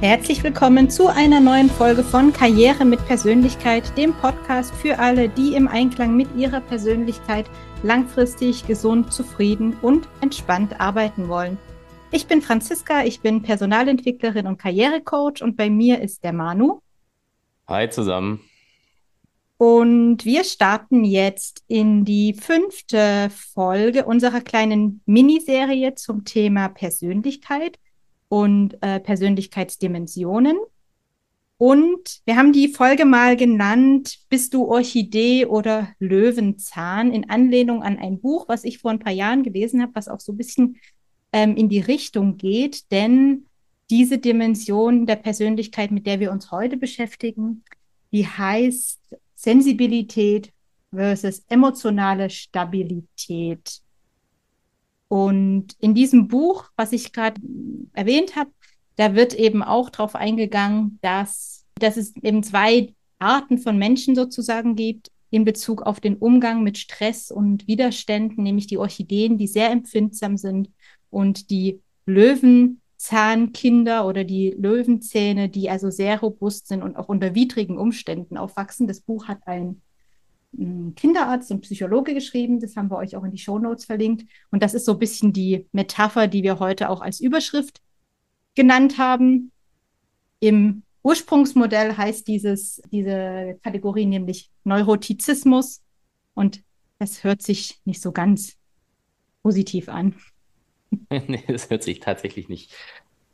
Herzlich willkommen zu einer neuen Folge von Karriere mit Persönlichkeit, dem Podcast für alle, die im Einklang mit ihrer Persönlichkeit langfristig gesund, zufrieden und entspannt arbeiten wollen. Ich bin Franziska, ich bin Personalentwicklerin und Karrierecoach und bei mir ist der Manu. Hi zusammen. Und wir starten jetzt in die fünfte Folge unserer kleinen Miniserie zum Thema Persönlichkeit und äh, Persönlichkeitsdimensionen. Und wir haben die Folge mal genannt, bist du Orchidee oder Löwenzahn, in Anlehnung an ein Buch, was ich vor ein paar Jahren gelesen habe, was auch so ein bisschen ähm, in die Richtung geht. Denn diese Dimension der Persönlichkeit, mit der wir uns heute beschäftigen, die heißt Sensibilität versus emotionale Stabilität. Und in diesem Buch, was ich gerade erwähnt habe, da wird eben auch darauf eingegangen, dass, dass es eben zwei Arten von Menschen sozusagen gibt in Bezug auf den Umgang mit Stress und Widerständen, nämlich die Orchideen, die sehr empfindsam sind und die Löwenzahnkinder oder die Löwenzähne, die also sehr robust sind und auch unter widrigen Umständen aufwachsen. Das Buch hat ein Kinderarzt und Psychologe geschrieben. Das haben wir euch auch in die Show Notes verlinkt. Und das ist so ein bisschen die Metapher, die wir heute auch als Überschrift genannt haben. Im Ursprungsmodell heißt dieses, diese Kategorie nämlich Neurotizismus. Und das hört sich nicht so ganz positiv an. nee, das hört sich tatsächlich nicht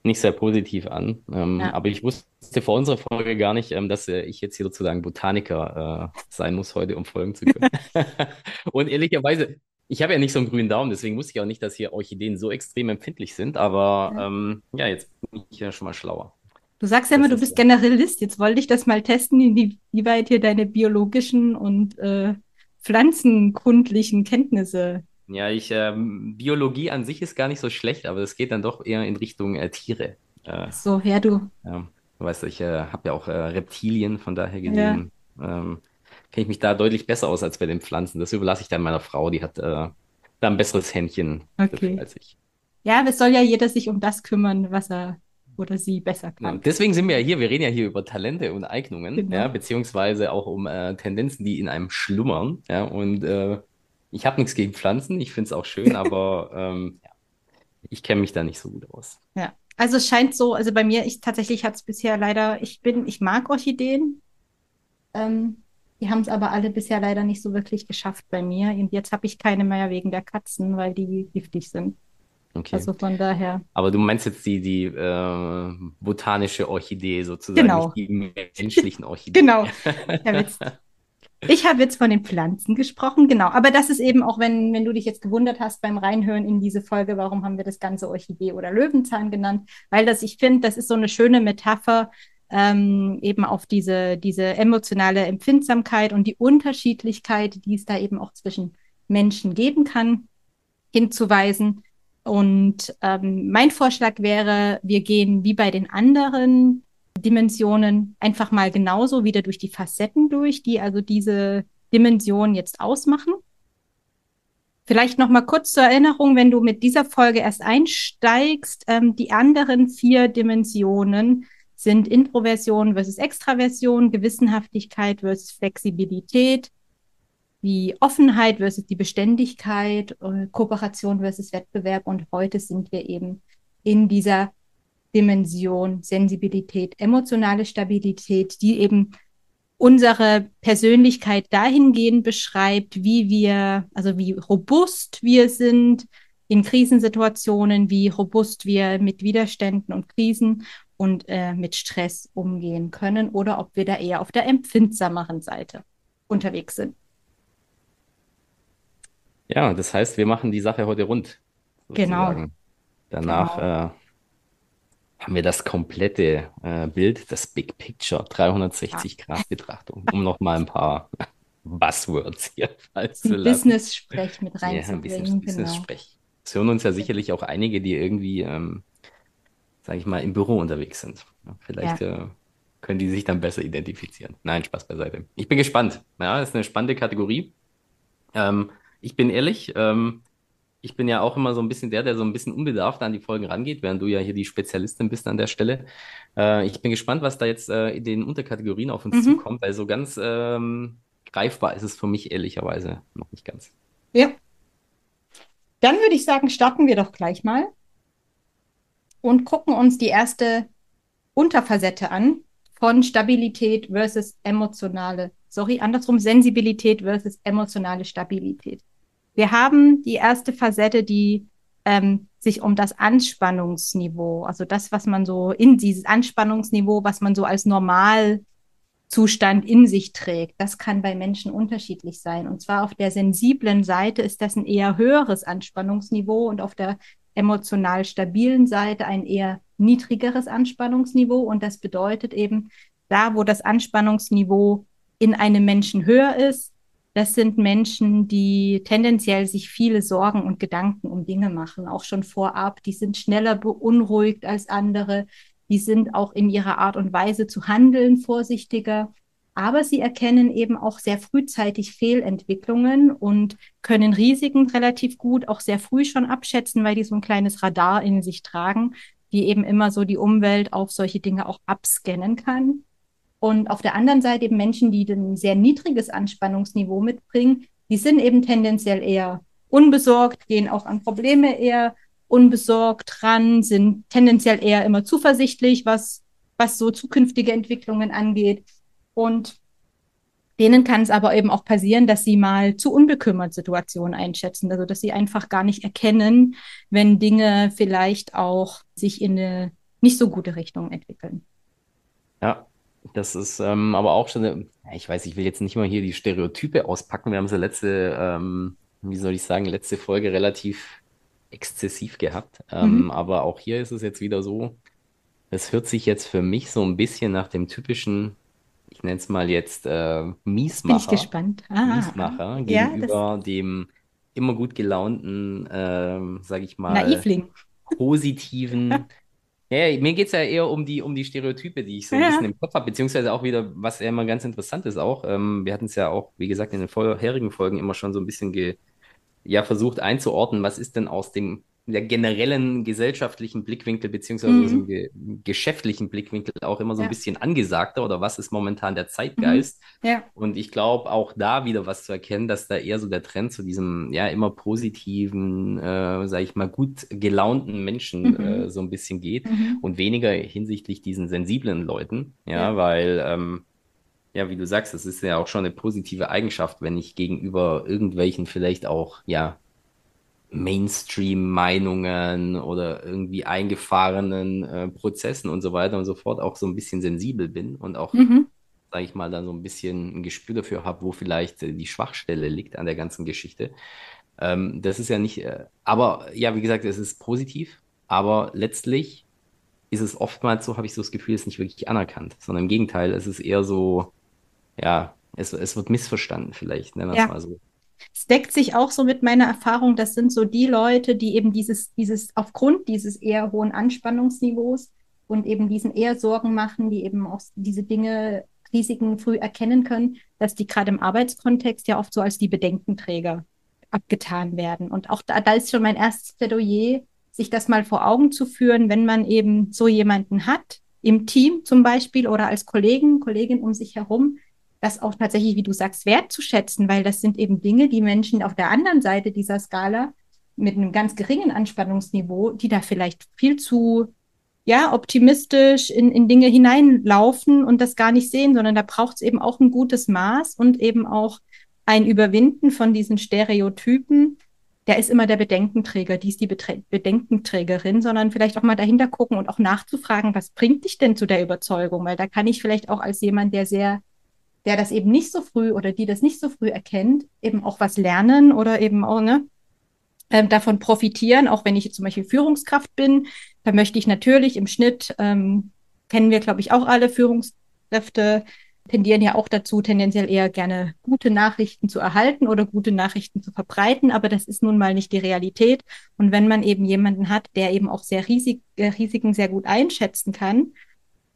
nicht sehr positiv an. Ähm, ja. Aber ich wusste vor unserer Folge gar nicht, ähm, dass äh, ich jetzt hier sozusagen Botaniker äh, sein muss heute, um folgen zu können. und ehrlicherweise, ich habe ja nicht so einen grünen Daumen, deswegen wusste ich auch nicht, dass hier Orchideen so extrem empfindlich sind. Aber ja, ähm, ja jetzt bin ich ja schon mal schlauer. Du sagst ja immer, du bist. Generalist. Jetzt wollte ich das mal testen, inwieweit hier deine biologischen und äh, pflanzenkundlichen Kenntnisse ja, ich, ähm, Biologie an sich ist gar nicht so schlecht, aber es geht dann doch eher in Richtung äh, Tiere. Äh, so, ja, du. Ja, du weißt, ich äh, habe ja auch äh, Reptilien, von daher gesehen ja. ähm, kenne ich mich da deutlich besser aus als bei den Pflanzen. Das überlasse ich dann meiner Frau, die hat äh, da ein besseres Händchen okay. als ich. Ja, es soll ja jeder sich um das kümmern, was er oder sie besser kann. Ja, deswegen sind wir ja hier, wir reden ja hier über Talente und Eignungen, genau. ja, beziehungsweise auch um äh, Tendenzen, die in einem schlummern, ja, und äh, ich habe nichts gegen Pflanzen, ich finde es auch schön, aber ähm, ja, ich kenne mich da nicht so gut aus. Ja, also es scheint so, also bei mir, ich tatsächlich hat es bisher leider, ich bin, ich mag Orchideen. Ähm, die haben es aber alle bisher leider nicht so wirklich geschafft bei mir. Und jetzt habe ich keine mehr wegen der Katzen, weil die giftig sind. Okay. Also von daher. Aber du meinst jetzt die, die äh, botanische Orchidee sozusagen, genau. nicht die menschlichen Orchideen. genau. Ja, jetzt Ich habe jetzt von den Pflanzen gesprochen, genau. Aber das ist eben auch, wenn, wenn du dich jetzt gewundert hast beim Reinhören in diese Folge, warum haben wir das Ganze Orchidee oder Löwenzahn genannt? Weil das, ich finde, das ist so eine schöne Metapher ähm, eben auf diese, diese emotionale Empfindsamkeit und die Unterschiedlichkeit, die es da eben auch zwischen Menschen geben kann, hinzuweisen. Und ähm, mein Vorschlag wäre, wir gehen wie bei den anderen Dimensionen einfach mal genauso wieder durch die Facetten durch, die also diese Dimension jetzt ausmachen. Vielleicht noch mal kurz zur Erinnerung, wenn du mit dieser Folge erst einsteigst, ähm, die anderen vier Dimensionen sind Introversion versus Extraversion, Gewissenhaftigkeit versus Flexibilität, die Offenheit versus die Beständigkeit, äh, Kooperation versus Wettbewerb und heute sind wir eben in dieser Dimension, Sensibilität, emotionale Stabilität, die eben unsere Persönlichkeit dahingehend beschreibt, wie wir, also wie robust wir sind in Krisensituationen, wie robust wir mit Widerständen und Krisen und äh, mit Stress umgehen können oder ob wir da eher auf der empfindsameren Seite unterwegs sind. Ja, das heißt, wir machen die Sache heute rund. Sozusagen. Genau. Danach genau. Äh, haben wir das komplette äh, Bild, das Big Picture, 360-Grad-Betrachtung, um nochmal ein paar Buzzwords hier falls zu lassen. Business-Sprech mit reinzubringen. Ja, ein bisschen genau. Business-Sprech. Es hören uns ja sicherlich auch einige, die irgendwie, ähm, sage ich mal, im Büro unterwegs sind. Vielleicht ja. äh, können die sich dann besser identifizieren. Nein, Spaß beiseite. Ich bin gespannt. Ja, das ist eine spannende Kategorie. Ähm, ich bin ehrlich, ähm, Ich bin ja auch immer so ein bisschen der, der so ein bisschen unbedarft an die Folgen rangeht, während du ja hier die Spezialistin bist an der Stelle. Äh, ich bin gespannt, was da jetzt äh, in den Unterkategorien auf uns mhm. zukommt, weil so ganz ähm, greifbar ist es für mich ehrlicherweise noch nicht ganz. Ja. Dann würde ich sagen, starten wir doch gleich mal und gucken uns die erste Unterfacette an von Stabilität versus emotionale, sorry, andersrum, Sensibilität versus emotionale Stabilität. Wir haben die erste Facette, die ähm, sich um das Anspannungsniveau, also das, was man so in dieses Anspannungsniveau, was man so als Normalzustand in sich trägt, das kann bei Menschen unterschiedlich sein. Und zwar auf der sensiblen Seite ist das ein eher höheres Anspannungsniveau und auf der emotional stabilen Seite ein eher niedrigeres Anspannungsniveau. Und das bedeutet eben, da wo das Anspannungsniveau in einem Menschen höher ist, das sind Menschen, die tendenziell sich viele Sorgen und Gedanken um Dinge machen, auch schon vorab. Die sind schneller beunruhigt als andere. Die sind auch in ihrer Art und Weise zu handeln vorsichtiger. Aber sie erkennen eben auch sehr frühzeitig Fehlentwicklungen und können Risiken relativ gut auch sehr früh schon abschätzen, weil die so ein kleines Radar in sich tragen, die eben immer so die Umwelt auf solche Dinge auch abscannen kann. Und auf der anderen Seite eben Menschen, die ein sehr niedriges Anspannungsniveau mitbringen, die sind eben tendenziell eher unbesorgt, gehen auch an Probleme eher unbesorgt ran, sind tendenziell eher immer zuversichtlich, was, was so zukünftige Entwicklungen angeht. Und denen kann es aber eben auch passieren, dass sie mal zu unbekümmert Situationen einschätzen, also dass sie einfach gar nicht erkennen, wenn Dinge vielleicht auch sich in eine nicht so gute Richtung entwickeln. Ja, das ist ähm, aber auch schon, ich weiß, ich will jetzt nicht mal hier die Stereotype auspacken. Wir haben sie letzte, ähm, wie soll ich sagen, letzte Folge relativ exzessiv gehabt. Ähm, mhm. Aber auch hier ist es jetzt wieder so, es hört sich jetzt für mich so ein bisschen nach dem typischen ich nenne es mal jetzt äh, Miesmacher. Bin ich gespannt. Ah, Miesmacher gegenüber ja, dem immer gut gelaunten, äh, sage ich mal, Naivling. positiven. ja, mir geht es ja eher um die, um die Stereotype, die ich so ein ja. bisschen im Kopf habe, beziehungsweise auch wieder, was ja immer ganz interessant ist auch. Ähm, wir hatten es ja auch, wie gesagt, in den vorherigen Folgen immer schon so ein bisschen ge, ja, versucht einzuordnen, was ist denn aus dem der generellen gesellschaftlichen Blickwinkel beziehungsweise mhm. so ge geschäftlichen Blickwinkel auch immer so ein bisschen angesagter oder was ist momentan der Zeitgeist. Mhm. Ja. Und ich glaube auch da wieder was zu erkennen, dass da eher so der Trend zu diesem ja immer positiven, äh, sage ich mal, gut gelaunten Menschen mhm. äh, so ein bisschen geht mhm. und weniger hinsichtlich diesen sensiblen Leuten, ja, ja. weil ähm, ja, wie du sagst, das ist ja auch schon eine positive Eigenschaft, wenn ich gegenüber irgendwelchen vielleicht auch, ja, Mainstream-Meinungen oder irgendwie eingefahrenen äh, Prozessen und so weiter und so fort auch so ein bisschen sensibel bin und auch, mhm. sage ich mal, dann so ein bisschen ein Gespür dafür habe, wo vielleicht äh, die Schwachstelle liegt an der ganzen Geschichte. Ähm, das ist ja nicht, äh, aber ja, wie gesagt, es ist positiv, aber letztlich ist es oftmals so, habe ich so das Gefühl, es ist nicht wirklich anerkannt, sondern im Gegenteil, es ist eher so, ja, es, es wird missverstanden vielleicht, nennen wir es ja. mal so. Es deckt sich auch so mit meiner Erfahrung, das sind so die Leute, die eben dieses, dieses, aufgrund dieses eher hohen Anspannungsniveaus und eben diesen eher Sorgen machen, die eben auch diese Dinge, Risiken früh erkennen können, dass die gerade im Arbeitskontext ja oft so als die Bedenkenträger abgetan werden. Und auch da, da ist schon mein erstes Plädoyer, sich das mal vor Augen zu führen, wenn man eben so jemanden hat, im Team zum Beispiel oder als Kollegen, Kollegin um sich herum, das auch tatsächlich, wie du sagst, wertzuschätzen, weil das sind eben Dinge, die Menschen auf der anderen Seite dieser Skala mit einem ganz geringen Anspannungsniveau, die da vielleicht viel zu ja, optimistisch in, in Dinge hineinlaufen und das gar nicht sehen, sondern da braucht es eben auch ein gutes Maß und eben auch ein Überwinden von diesen Stereotypen. Der ist immer der Bedenkenträger, die ist die Betre Bedenkenträgerin, sondern vielleicht auch mal dahinter gucken und auch nachzufragen, was bringt dich denn zu der Überzeugung? Weil da kann ich vielleicht auch als jemand, der sehr der das eben nicht so früh oder die das nicht so früh erkennt, eben auch was lernen oder eben auch ne, äh, davon profitieren. Auch wenn ich zum Beispiel Führungskraft bin, da möchte ich natürlich im Schnitt, ähm, kennen wir, glaube ich, auch alle Führungskräfte, tendieren ja auch dazu, tendenziell eher gerne gute Nachrichten zu erhalten oder gute Nachrichten zu verbreiten, aber das ist nun mal nicht die Realität. Und wenn man eben jemanden hat, der eben auch sehr riesig, äh, Risiken sehr gut einschätzen kann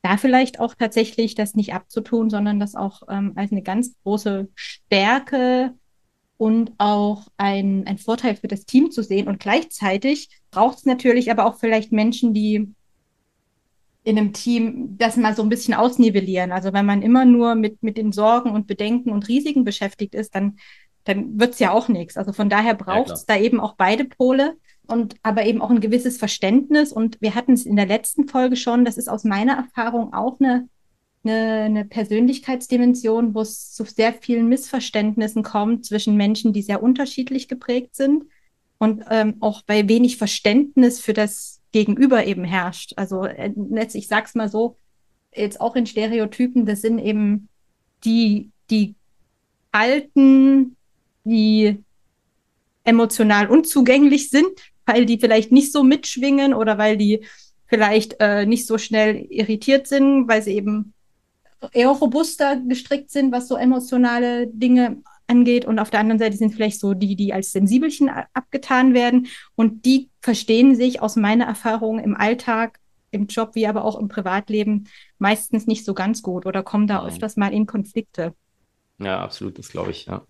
da vielleicht auch tatsächlich das nicht abzutun, sondern das auch ähm, als eine ganz große Stärke und auch ein, ein Vorteil für das Team zu sehen. Und gleichzeitig braucht es natürlich aber auch vielleicht Menschen, die in einem Team das mal so ein bisschen ausnivellieren. Also wenn man immer nur mit, mit den Sorgen und Bedenken und Risiken beschäftigt ist, dann, dann wird es ja auch nichts. Also von daher braucht es ja, da eben auch beide Pole und aber eben auch ein gewisses Verständnis. Und wir hatten es in der letzten Folge schon, das ist aus meiner Erfahrung auch eine, eine, eine Persönlichkeitsdimension, wo es zu sehr vielen Missverständnissen kommt zwischen Menschen, die sehr unterschiedlich geprägt sind und ähm, auch bei wenig Verständnis für das Gegenüber eben herrscht. Also äh, ich sag's mal so, jetzt auch in Stereotypen, das sind eben die, die Alten, die emotional unzugänglich sind, weil die vielleicht nicht so mitschwingen oder weil die vielleicht äh, nicht so schnell irritiert sind, weil sie eben eher robuster gestrickt sind, was so emotionale Dinge angeht. Und auf der anderen Seite sind vielleicht so die, die als Sensibelchen abgetan werden. Und die verstehen sich aus meiner Erfahrung im Alltag, im Job wie aber auch im Privatleben meistens nicht so ganz gut oder kommen da Nein. öfters mal in Konflikte. Ja, absolut, das glaube ich, ja.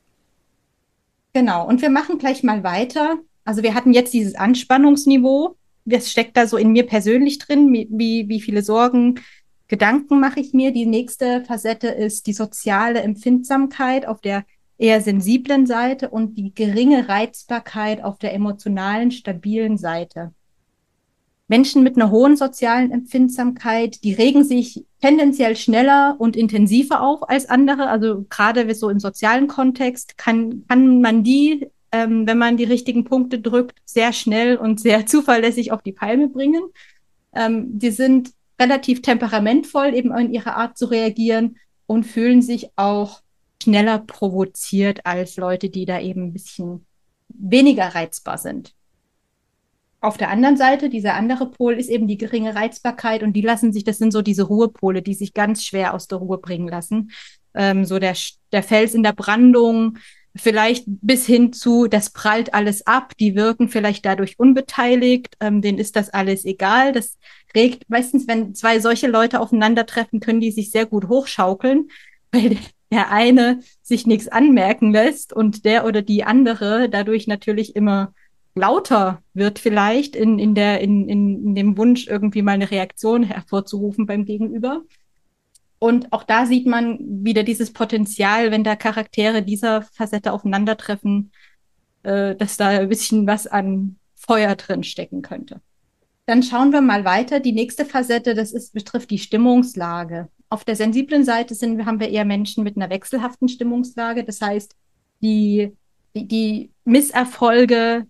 Genau, und wir machen gleich mal weiter. Also wir hatten jetzt dieses Anspannungsniveau. Das steckt da so in mir persönlich drin, wie, wie viele Sorgen, Gedanken mache ich mir. Die nächste Facette ist die soziale Empfindsamkeit auf der eher sensiblen Seite und die geringe Reizbarkeit auf der emotionalen, stabilen Seite. Menschen mit einer hohen sozialen Empfindsamkeit, die regen sich tendenziell schneller und intensiver auf als andere. Also gerade so im sozialen Kontext kann, kann man die, ähm, wenn man die richtigen Punkte drückt, sehr schnell und sehr zuverlässig auf die Palme bringen. Ähm, die sind relativ temperamentvoll eben in ihrer Art zu reagieren und fühlen sich auch schneller provoziert als Leute, die da eben ein bisschen weniger reizbar sind. Auf der anderen Seite, dieser andere Pol ist eben die geringe Reizbarkeit und die lassen sich, das sind so diese Ruhepole, die sich ganz schwer aus der Ruhe bringen lassen. Ähm, so der, der Fels in der Brandung, vielleicht bis hin zu, das prallt alles ab, die wirken vielleicht dadurch unbeteiligt, ähm, denen ist das alles egal. Das regt meistens, wenn zwei solche Leute aufeinandertreffen, können die sich sehr gut hochschaukeln, weil der eine sich nichts anmerken lässt und der oder die andere dadurch natürlich immer lauter wird vielleicht in, in, der, in, in, in dem Wunsch, irgendwie mal eine Reaktion hervorzurufen beim Gegenüber. Und auch da sieht man wieder dieses Potenzial, wenn da Charaktere dieser Facette aufeinandertreffen, äh, dass da ein bisschen was an Feuer drin stecken könnte. Dann schauen wir mal weiter. Die nächste Facette, das ist, betrifft die Stimmungslage. Auf der sensiblen Seite sind, haben wir eher Menschen mit einer wechselhaften Stimmungslage. Das heißt, die, die, die Misserfolge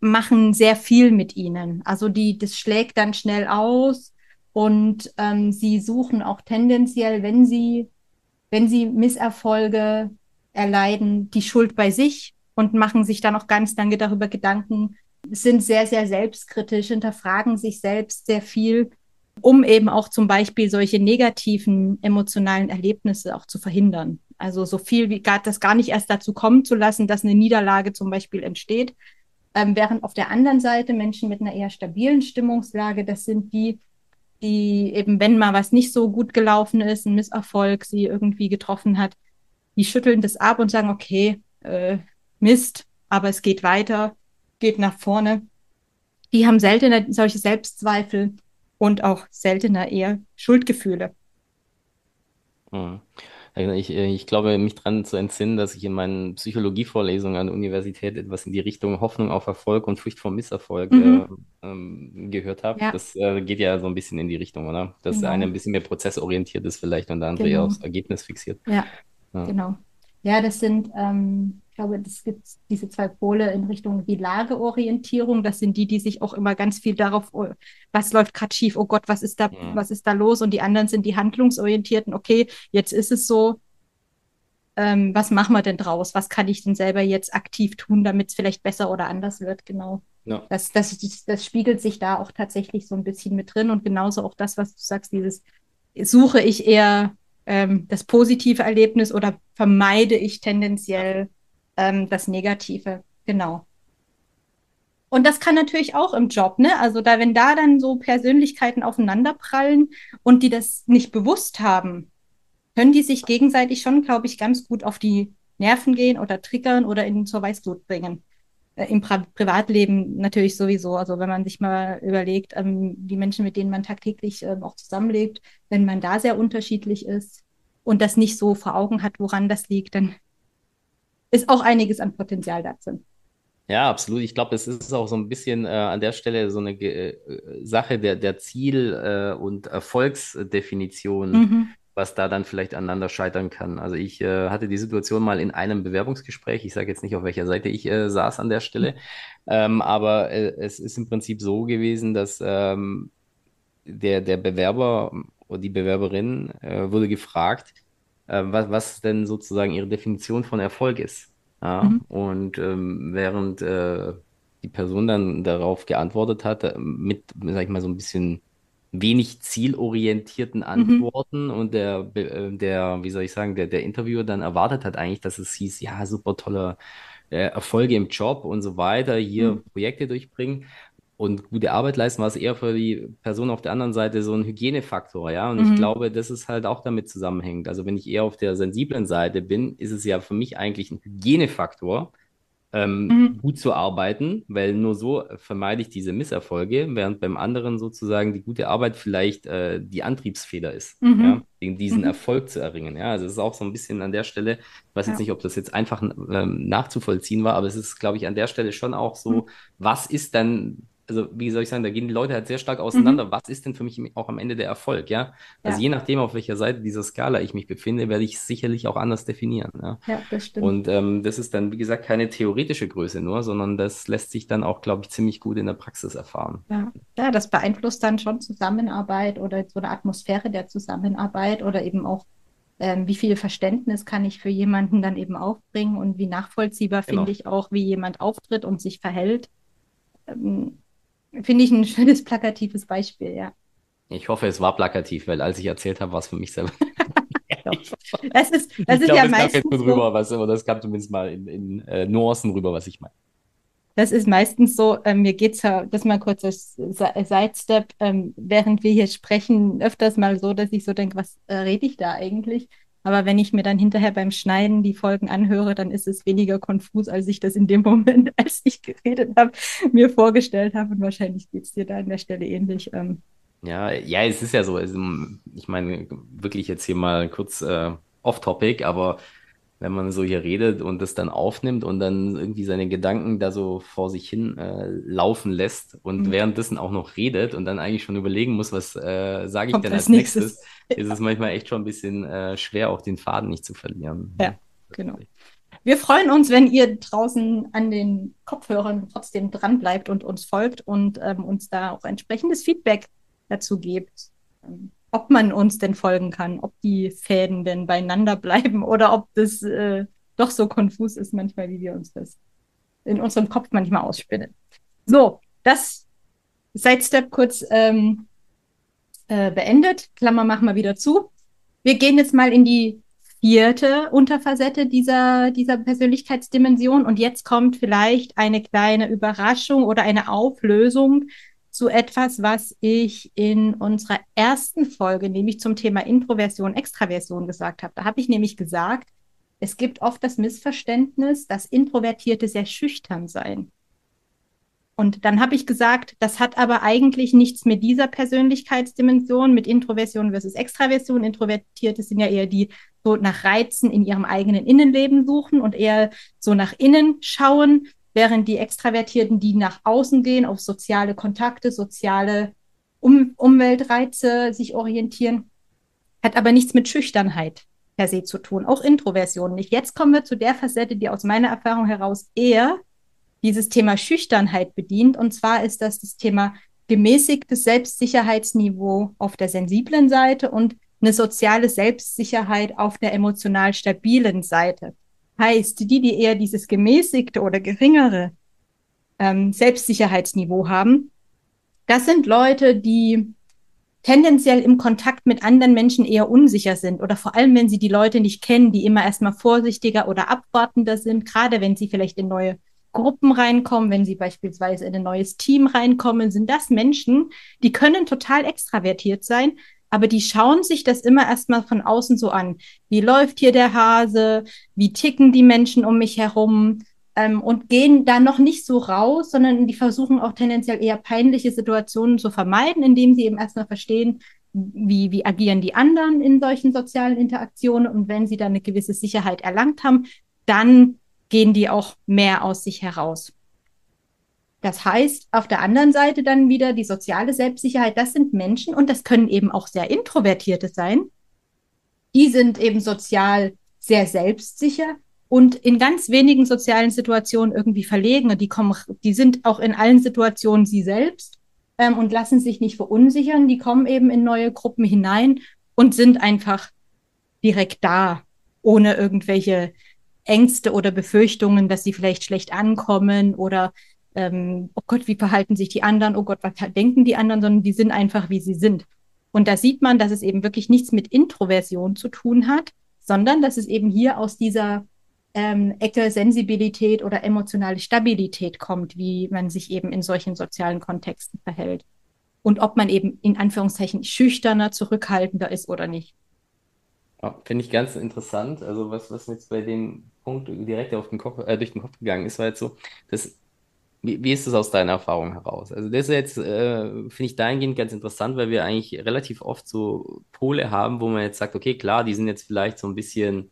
machen sehr viel mit ihnen. Also die, das schlägt dann schnell aus und ähm, sie suchen auch tendenziell, wenn sie, wenn sie Misserfolge erleiden, die Schuld bei sich und machen sich dann auch ganz lange darüber Gedanken, sind sehr, sehr selbstkritisch, hinterfragen sich selbst sehr viel um eben auch zum Beispiel solche negativen emotionalen Erlebnisse auch zu verhindern. Also so viel wie gar, das gar nicht erst dazu kommen zu lassen, dass eine Niederlage zum Beispiel entsteht. Ähm, während auf der anderen Seite Menschen mit einer eher stabilen Stimmungslage, das sind die, die eben, wenn mal was nicht so gut gelaufen ist, ein Misserfolg sie irgendwie getroffen hat, die schütteln das ab und sagen, okay, äh, Mist, aber es geht weiter, geht nach vorne. Die haben seltener solche Selbstzweifel und auch seltener eher Schuldgefühle. Hm. Ich, äh, ich glaube, mich daran zu entsinnen, dass ich in meinen Psychologievorlesungen an der Universität etwas in die Richtung Hoffnung auf Erfolg und Furcht vor Misserfolg mhm. äh, ähm, gehört habe. Ja. Das äh, geht ja so ein bisschen in die Richtung, oder? Dass genau. der eine ein bisschen mehr prozessorientiert ist vielleicht und der andere genau. eher aufs Ergebnis fixiert. Ja, ja. genau. Ja, das sind ähm, ich glaube, es gibt diese zwei Pole in Richtung die Lageorientierung. Das sind die, die sich auch immer ganz viel darauf, oh, was läuft gerade schief, oh Gott, was ist da, ja. was ist da los? Und die anderen sind die handlungsorientierten, okay, jetzt ist es so, ähm, was machen wir denn draus? Was kann ich denn selber jetzt aktiv tun, damit es vielleicht besser oder anders wird? Genau. Ja. Das, das, das spiegelt sich da auch tatsächlich so ein bisschen mit drin. Und genauso auch das, was du sagst, dieses suche ich eher ähm, das positive Erlebnis oder vermeide ich tendenziell ähm, das Negative. Genau. Und das kann natürlich auch im Job, ne? Also da, wenn da dann so Persönlichkeiten aufeinanderprallen und die das nicht bewusst haben, können die sich gegenseitig schon, glaube ich, ganz gut auf die nerven gehen oder triggern oder ihn zur Weißglut bringen. Äh, Im Pri Privatleben natürlich sowieso. Also wenn man sich mal überlegt, ähm, die Menschen, mit denen man tagtäglich ähm, auch zusammenlebt, wenn man da sehr unterschiedlich ist und das nicht so vor Augen hat, woran das liegt, dann ist auch einiges an Potenzial da drin. Ja, absolut. Ich glaube, es ist auch so ein bisschen äh, an der Stelle so eine äh, Sache der, der Ziel- äh, und Erfolgsdefinition, mhm. was da dann vielleicht aneinander scheitern kann. Also ich äh, hatte die Situation mal in einem Bewerbungsgespräch, ich sage jetzt nicht, auf welcher Seite ich äh, saß an der Stelle, mhm. ähm, aber äh, es ist im Prinzip so gewesen, dass ähm, der, der Bewerber oder die Bewerberin wurde gefragt, was, was denn sozusagen ihre Definition von Erfolg ist. Ja, mhm. Und ähm, während äh, die Person dann darauf geantwortet hat, äh, mit, sag ich mal, so ein bisschen wenig zielorientierten mhm. Antworten mhm. und der, äh, der, wie soll ich sagen, der, der Interviewer dann erwartet hat eigentlich, dass es hieß, ja, super tolle äh, Erfolge im Job und so weiter, hier mhm. Projekte durchbringen und gute Arbeit leisten, war es eher für die Person auf der anderen Seite so ein Hygienefaktor, ja. Und mhm. ich glaube, das ist halt auch damit zusammenhängt. Also wenn ich eher auf der sensiblen Seite bin, ist es ja für mich eigentlich ein Hygienefaktor, ähm, mhm. gut zu arbeiten, weil nur so vermeide ich diese Misserfolge, während beim anderen sozusagen die gute Arbeit vielleicht äh, die Antriebsfeder ist, mhm. ja, diesen mhm. Erfolg zu erringen. Ja, also es ist auch so ein bisschen an der Stelle, ich weiß ja. jetzt nicht, ob das jetzt einfach ähm, nachzuvollziehen war, aber es ist, glaube ich, an der Stelle schon auch so, mhm. was ist dann also wie soll ich sagen, da gehen die Leute halt sehr stark auseinander. Mhm. Was ist denn für mich auch am Ende der Erfolg, ja? Also ja. je nachdem, auf welcher Seite dieser Skala ich mich befinde, werde ich sicherlich auch anders definieren. Ja, ja das stimmt. Und ähm, das ist dann, wie gesagt, keine theoretische Größe nur, sondern das lässt sich dann auch, glaube ich, ziemlich gut in der Praxis erfahren. Ja. ja, das beeinflusst dann schon Zusammenarbeit oder so eine Atmosphäre der Zusammenarbeit oder eben auch ähm, wie viel Verständnis kann ich für jemanden dann eben aufbringen und wie nachvollziehbar genau. finde ich auch, wie jemand auftritt und sich verhält. Ähm, Finde ich ein schönes plakatives Beispiel, ja. Ich hoffe, es war plakativ, weil als ich erzählt habe, war es für mich selber. das ist, das ist glaub, ja meistens. Kam so, rüber, was, aber das kam zumindest mal in, in äh, Nuancen rüber, was ich meine. Das ist meistens so, äh, mir geht es ja, das mal kurz als Sidestep, ähm, während wir hier sprechen, öfters mal so, dass ich so denke, was äh, rede ich da eigentlich? Aber wenn ich mir dann hinterher beim Schneiden die Folgen anhöre, dann ist es weniger konfus, als ich das in dem Moment, als ich geredet habe, mir vorgestellt habe. Und wahrscheinlich geht es dir da an der Stelle ähnlich. Ähm. Ja, ja, es ist ja so. Ich meine, wirklich jetzt hier mal kurz äh, off-topic, aber wenn man so hier redet und das dann aufnimmt und dann irgendwie seine Gedanken da so vor sich hin äh, laufen lässt und mhm. währenddessen auch noch redet und dann eigentlich schon überlegen muss, was äh, sage ich denn als nächstes, nächstes ist es manchmal echt schon ein bisschen äh, schwer, auch den Faden nicht zu verlieren. Ja, genau. Wir freuen uns, wenn ihr draußen an den Kopfhörern trotzdem dran bleibt und uns folgt und ähm, uns da auch entsprechendes Feedback dazu gebt. Ähm, ob man uns denn folgen kann, ob die Fäden denn beieinander bleiben oder ob das äh, doch so konfus ist manchmal, wie wir uns das in unserem Kopf manchmal ausspinnen. So, das Sidestep kurz ähm, äh, beendet. Klammer machen wir wieder zu. Wir gehen jetzt mal in die vierte Unterfacette dieser, dieser Persönlichkeitsdimension und jetzt kommt vielleicht eine kleine Überraschung oder eine Auflösung zu etwas, was ich in unserer ersten Folge, nämlich zum Thema Introversion, Extraversion gesagt habe. Da habe ich nämlich gesagt, es gibt oft das Missverständnis, dass Introvertierte sehr schüchtern seien. Und dann habe ich gesagt, das hat aber eigentlich nichts mit dieser Persönlichkeitsdimension, mit Introversion versus Extraversion. Introvertierte sind ja eher die, so nach Reizen in ihrem eigenen Innenleben suchen und eher so nach innen schauen, während die Extravertierten, die nach außen gehen, auf soziale Kontakte, soziale um Umweltreize sich orientieren, hat aber nichts mit Schüchternheit per se zu tun, auch Introversion nicht. Jetzt kommen wir zu der Facette, die aus meiner Erfahrung heraus eher dieses Thema Schüchternheit bedient. Und zwar ist das das Thema gemäßigtes Selbstsicherheitsniveau auf der sensiblen Seite und eine soziale Selbstsicherheit auf der emotional stabilen Seite. Heißt, die, die eher dieses gemäßigte oder geringere ähm, Selbstsicherheitsniveau haben, das sind Leute, die tendenziell im Kontakt mit anderen Menschen eher unsicher sind oder vor allem, wenn sie die Leute nicht kennen, die immer erstmal vorsichtiger oder abwartender sind, gerade wenn sie vielleicht in neue Gruppen reinkommen, wenn sie beispielsweise in ein neues Team reinkommen, sind das Menschen, die können total extravertiert sein, aber die schauen sich das immer erstmal von außen so an. Wie läuft hier der Hase? Wie ticken die Menschen um mich herum? Ähm, und gehen da noch nicht so raus, sondern die versuchen auch tendenziell eher peinliche Situationen zu vermeiden, indem sie eben erstmal verstehen, wie, wie agieren die anderen in solchen sozialen Interaktionen. Und wenn sie dann eine gewisse Sicherheit erlangt haben, dann gehen die auch mehr aus sich heraus. Das heißt, auf der anderen Seite dann wieder die soziale Selbstsicherheit, das sind Menschen und das können eben auch sehr Introvertierte sein. Die sind eben sozial sehr selbstsicher und in ganz wenigen sozialen Situationen irgendwie verlegen. Und die kommen, die sind auch in allen Situationen sie selbst ähm, und lassen sich nicht verunsichern. Die kommen eben in neue Gruppen hinein und sind einfach direkt da, ohne irgendwelche Ängste oder Befürchtungen, dass sie vielleicht schlecht ankommen oder ähm, oh Gott, wie verhalten sich die anderen, oh Gott, was denken die anderen, sondern die sind einfach, wie sie sind. Und da sieht man, dass es eben wirklich nichts mit Introversion zu tun hat, sondern dass es eben hier aus dieser ähm, Ecke Sensibilität oder emotionale Stabilität kommt, wie man sich eben in solchen sozialen Kontexten verhält. Und ob man eben in Anführungszeichen schüchterner, zurückhaltender ist oder nicht. Ja, Finde ich ganz interessant. Also was, was jetzt bei dem Punkt direkt auf den Kopf, äh, durch den Kopf gegangen ist, war jetzt so, dass wie, wie ist das aus deiner Erfahrung heraus? Also das ist jetzt, äh, finde ich dahingehend ganz interessant, weil wir eigentlich relativ oft so Pole haben, wo man jetzt sagt, okay, klar, die sind jetzt vielleicht so ein bisschen,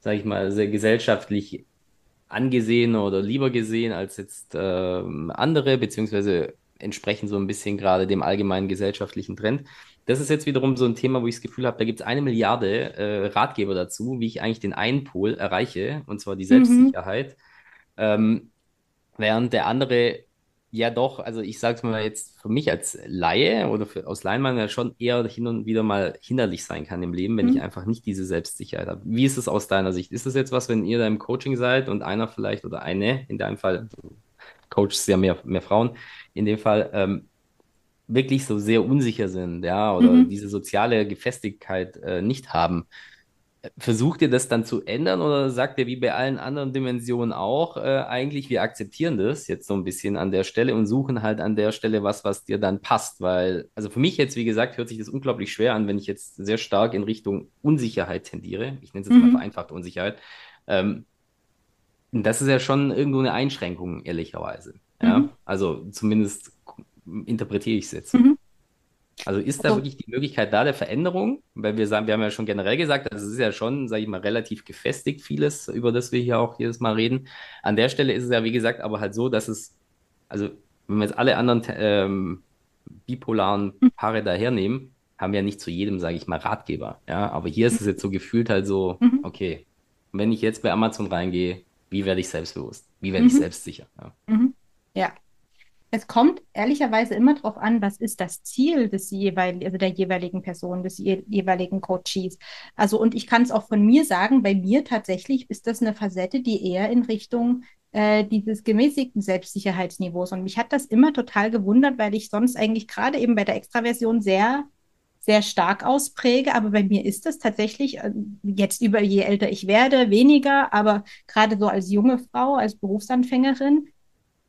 sag ich mal, sehr gesellschaftlich angesehen oder lieber gesehen als jetzt äh, andere, beziehungsweise entsprechen so ein bisschen gerade dem allgemeinen gesellschaftlichen Trend. Das ist jetzt wiederum so ein Thema, wo ich das Gefühl habe, da gibt es eine Milliarde äh, Ratgeber dazu, wie ich eigentlich den einen Pol erreiche, und zwar die mhm. Selbstsicherheit. Mhm. Ähm, Während der andere ja doch, also ich sage es mal jetzt für mich als Laie oder für, aus Leinmann ja schon eher hin und wieder mal hinderlich sein kann im Leben, wenn mhm. ich einfach nicht diese Selbstsicherheit habe. Wie ist es aus deiner Sicht? Ist es jetzt was, wenn ihr da im Coaching seid und einer vielleicht oder eine, in deinem Fall, Coaches ja mehr, mehr Frauen, in dem Fall ähm, wirklich so sehr unsicher sind, ja, oder mhm. diese soziale Gefestigkeit äh, nicht haben, Versucht ihr das dann zu ändern oder sagt ihr wie bei allen anderen Dimensionen auch, äh, eigentlich, wir akzeptieren das jetzt so ein bisschen an der Stelle und suchen halt an der Stelle was, was dir dann passt? Weil, also für mich jetzt, wie gesagt, hört sich das unglaublich schwer an, wenn ich jetzt sehr stark in Richtung Unsicherheit tendiere. Ich nenne es jetzt mhm. mal vereinfachte Unsicherheit. Ähm, das ist ja schon irgendwo eine Einschränkung, ehrlicherweise. Ja? Mhm. Also zumindest interpretiere ich es jetzt. Mhm. Also ist da also, wirklich die Möglichkeit da der Veränderung? Weil wir sagen, wir haben ja schon generell gesagt, das ist ja schon, sage ich mal, relativ gefestigt vieles, über das wir hier auch jedes Mal reden. An der Stelle ist es ja, wie gesagt, aber halt so, dass es, also wenn wir jetzt alle anderen ähm, bipolaren hm. Paare dahernehmen, haben wir ja nicht zu jedem, sage ich mal, Ratgeber. Ja, aber hier ist es jetzt so gefühlt halt so, mhm. okay, wenn ich jetzt bei Amazon reingehe, wie werde ich selbstbewusst? Wie werde ich mhm. selbstsicher? Ja. Mhm. ja es kommt ehrlicherweise immer darauf an, was ist das Ziel des jeweiligen, also der jeweiligen Person, des je jeweiligen Coaches. Also, und ich kann es auch von mir sagen, bei mir tatsächlich ist das eine Facette, die eher in Richtung äh, dieses gemäßigten Selbstsicherheitsniveaus. Und mich hat das immer total gewundert, weil ich sonst eigentlich gerade eben bei der Extraversion sehr sehr stark auspräge, aber bei mir ist das tatsächlich äh, jetzt über je älter ich werde, weniger, aber gerade so als junge Frau, als Berufsanfängerin,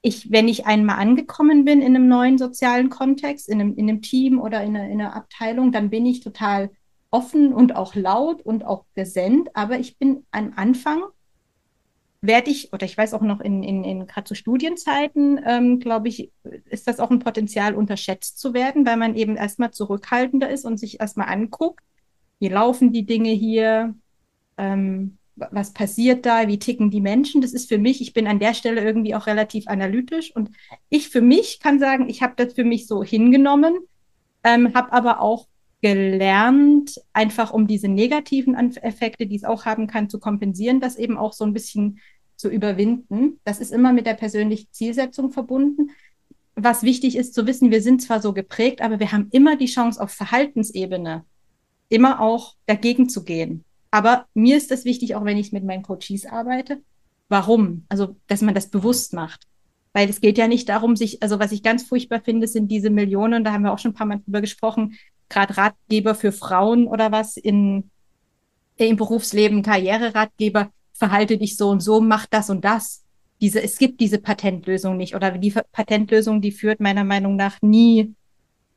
ich, wenn ich einmal angekommen bin in einem neuen sozialen Kontext, in einem, in einem Team oder in einer, in einer Abteilung, dann bin ich total offen und auch laut und auch präsent. Aber ich bin am Anfang, werde ich, oder ich weiß auch noch in, in, in gerade zu Studienzeiten, ähm, glaube ich, ist das auch ein Potenzial, unterschätzt zu werden, weil man eben erstmal zurückhaltender ist und sich erstmal anguckt, wie laufen die Dinge hier, ähm, was passiert da, wie ticken die Menschen. Das ist für mich, ich bin an der Stelle irgendwie auch relativ analytisch und ich für mich kann sagen, ich habe das für mich so hingenommen, ähm, habe aber auch gelernt, einfach um diese negativen Effekte, die es auch haben kann, zu kompensieren, das eben auch so ein bisschen zu überwinden. Das ist immer mit der persönlichen Zielsetzung verbunden. Was wichtig ist zu wissen, wir sind zwar so geprägt, aber wir haben immer die Chance auf Verhaltensebene, immer auch dagegen zu gehen. Aber mir ist das wichtig, auch wenn ich mit meinen Coaches arbeite. Warum? Also, dass man das bewusst macht. Weil es geht ja nicht darum, sich, also was ich ganz furchtbar finde, sind diese Millionen, da haben wir auch schon ein paar Mal drüber gesprochen, gerade Ratgeber für Frauen oder was in, im Berufsleben, Karriereratgeber, verhalte dich so und so, mach das und das. Diese, es gibt diese Patentlösung nicht oder die Patentlösung, die führt meiner Meinung nach nie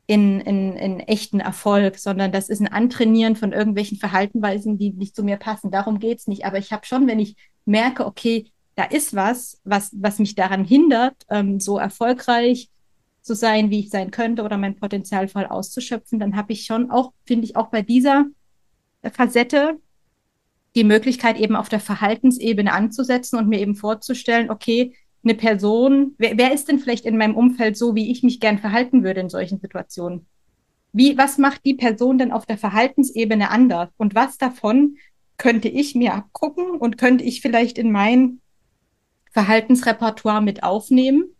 in, in, in echten Erfolg, sondern das ist ein Antrainieren von irgendwelchen Verhaltenweisen, die nicht zu mir passen. Darum geht es nicht. Aber ich habe schon, wenn ich merke, okay, da ist was, was, was mich daran hindert, ähm, so erfolgreich zu sein, wie ich sein könnte oder mein Potenzial voll auszuschöpfen, dann habe ich schon auch, finde ich, auch bei dieser Facette die Möglichkeit, eben auf der Verhaltensebene anzusetzen und mir eben vorzustellen, okay, eine Person, wer, wer ist denn vielleicht in meinem Umfeld so, wie ich mich gern verhalten würde in solchen Situationen? Wie, was macht die Person denn auf der Verhaltensebene anders? Und was davon könnte ich mir abgucken und könnte ich vielleicht in mein Verhaltensrepertoire mit aufnehmen?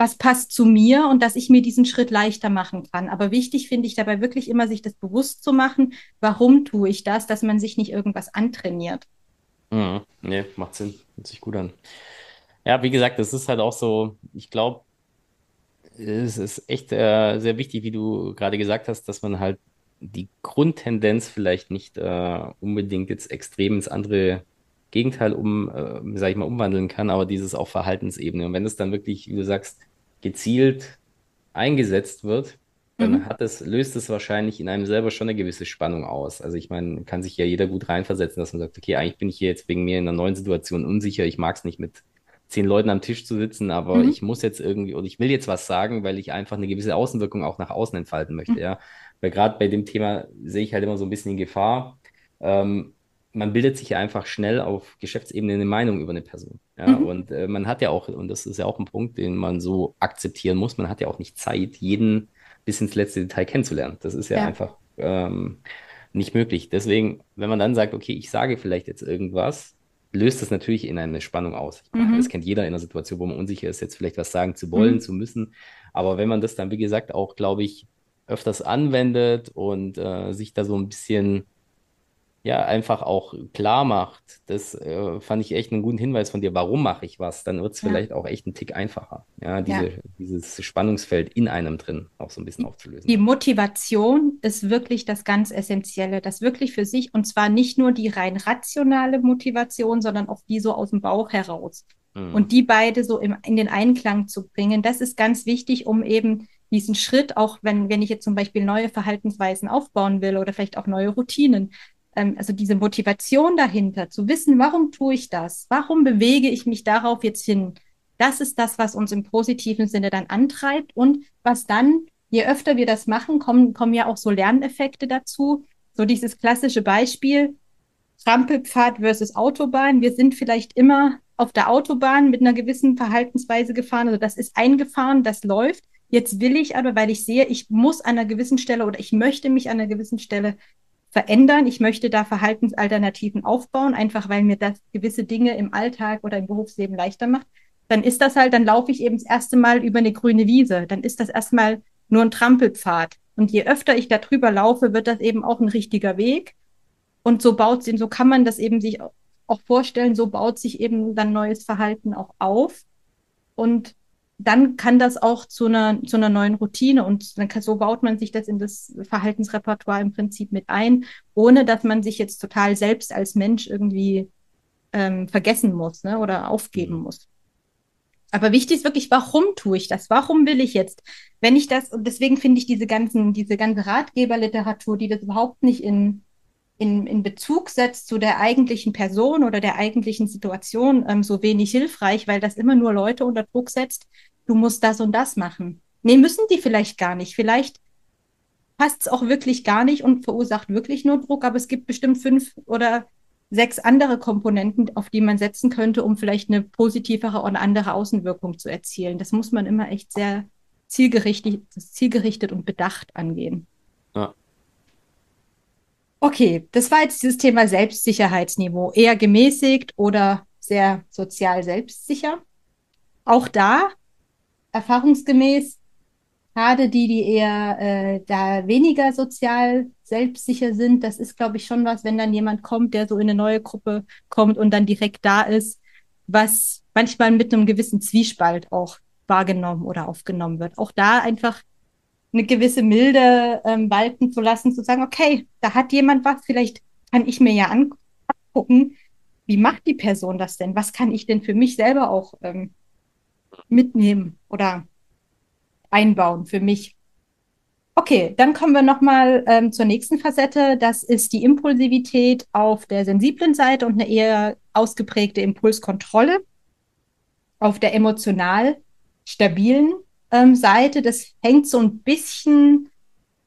Was passt zu mir und dass ich mir diesen Schritt leichter machen kann? Aber wichtig finde ich dabei wirklich immer, sich das bewusst zu machen. Warum tue ich das, dass man sich nicht irgendwas antrainiert? Mhm. Nee, macht Sinn. Hört sich gut an. Ja, wie gesagt, das ist halt auch so, ich glaube, es ist echt äh, sehr wichtig, wie du gerade gesagt hast, dass man halt die Grundtendenz vielleicht nicht äh, unbedingt jetzt extrem ins andere Gegenteil um, äh, sag ich mal, umwandeln kann, aber dieses auf Verhaltensebene. Und wenn es dann wirklich, wie du sagst, gezielt eingesetzt wird, dann mhm. hat es, löst es wahrscheinlich in einem selber schon eine gewisse Spannung aus. Also ich meine, kann sich ja jeder gut reinversetzen, dass man sagt, okay, eigentlich bin ich hier jetzt wegen mir in einer neuen Situation unsicher, ich mag es nicht mit zehn Leuten am Tisch zu sitzen, aber mhm. ich muss jetzt irgendwie oder ich will jetzt was sagen, weil ich einfach eine gewisse Außenwirkung auch nach außen entfalten möchte, mhm. ja. Weil gerade bei dem Thema sehe ich halt immer so ein bisschen die Gefahr. Ähm, man bildet sich ja einfach schnell auf Geschäftsebene eine Meinung über eine Person. Ja? Mhm. Und äh, man hat ja auch, und das ist ja auch ein Punkt, den man so akzeptieren muss, man hat ja auch nicht Zeit, jeden bis ins letzte Detail kennenzulernen. Das ist ja, ja. einfach ähm, nicht möglich. Deswegen, wenn man dann sagt, okay, ich sage vielleicht jetzt irgendwas, löst das natürlich in eine Spannung aus. Mhm. Das kennt jeder in einer Situation, wo man unsicher ist, jetzt vielleicht was sagen zu wollen, mhm. zu müssen. Aber wenn man das dann, wie gesagt, auch, glaube ich, öfters anwendet und äh, sich da so ein bisschen ja, einfach auch klar macht, das äh, fand ich echt einen guten Hinweis von dir, warum mache ich was, dann wird es ja. vielleicht auch echt ein Tick einfacher, ja, diese, ja. dieses Spannungsfeld in einem drin auch so ein bisschen aufzulösen. Die Motivation ist wirklich das ganz Essentielle, das wirklich für sich und zwar nicht nur die rein rationale Motivation, sondern auch die so aus dem Bauch heraus. Mhm. Und die beide so im, in den Einklang zu bringen, das ist ganz wichtig, um eben diesen Schritt, auch wenn, wenn ich jetzt zum Beispiel neue Verhaltensweisen aufbauen will oder vielleicht auch neue Routinen, also diese Motivation dahinter, zu wissen, warum tue ich das? Warum bewege ich mich darauf jetzt hin? Das ist das, was uns im positiven Sinne dann antreibt und was dann, je öfter wir das machen, kommen, kommen ja auch so Lerneffekte dazu. So dieses klassische Beispiel, Trampelpfad versus Autobahn. Wir sind vielleicht immer auf der Autobahn mit einer gewissen Verhaltensweise gefahren. Also das ist eingefahren, das läuft. Jetzt will ich aber, weil ich sehe, ich muss an einer gewissen Stelle oder ich möchte mich an einer gewissen Stelle verändern. Ich möchte da Verhaltensalternativen aufbauen, einfach weil mir das gewisse Dinge im Alltag oder im Berufsleben leichter macht. Dann ist das halt, dann laufe ich eben das erste Mal über eine grüne Wiese. Dann ist das erstmal nur ein Trampelpfad. Und je öfter ich da drüber laufe, wird das eben auch ein richtiger Weg. Und so baut sich, so kann man das eben sich auch vorstellen, so baut sich eben dann neues Verhalten auch auf. Und dann kann das auch zu einer, zu einer neuen Routine und dann kann, so baut man sich das in das Verhaltensrepertoire im Prinzip mit ein, ohne dass man sich jetzt total selbst als Mensch irgendwie ähm, vergessen muss ne, oder aufgeben mhm. muss. Aber wichtig ist wirklich, warum tue ich das? Warum will ich jetzt? Wenn ich das, und deswegen finde ich diese ganzen, diese ganze Ratgeberliteratur, die das überhaupt nicht in, in, in Bezug setzt zu der eigentlichen Person oder der eigentlichen Situation, ähm, so wenig hilfreich, weil das immer nur Leute unter Druck setzt, du musst das und das machen. Nee, müssen die vielleicht gar nicht. Vielleicht passt es auch wirklich gar nicht und verursacht wirklich nur Druck, aber es gibt bestimmt fünf oder sechs andere Komponenten, auf die man setzen könnte, um vielleicht eine positivere und andere Außenwirkung zu erzielen. Das muss man immer echt sehr zielgerichtet, zielgerichtet und bedacht angehen. Ja. Okay, das war jetzt dieses Thema Selbstsicherheitsniveau. Eher gemäßigt oder sehr sozial selbstsicher. Auch da erfahrungsgemäß gerade die, die eher äh, da weniger sozial selbstsicher sind, das ist, glaube ich, schon was, wenn dann jemand kommt, der so in eine neue Gruppe kommt und dann direkt da ist, was manchmal mit einem gewissen Zwiespalt auch wahrgenommen oder aufgenommen wird. Auch da einfach eine gewisse Milde ähm, walten zu lassen, zu sagen, okay, da hat jemand was, vielleicht kann ich mir ja angucken, wie macht die Person das denn? Was kann ich denn für mich selber auch ähm, mitnehmen oder einbauen für mich. Okay, dann kommen wir nochmal ähm, zur nächsten Facette. Das ist die Impulsivität auf der sensiblen Seite und eine eher ausgeprägte Impulskontrolle auf der emotional stabilen ähm, Seite. Das hängt so ein bisschen,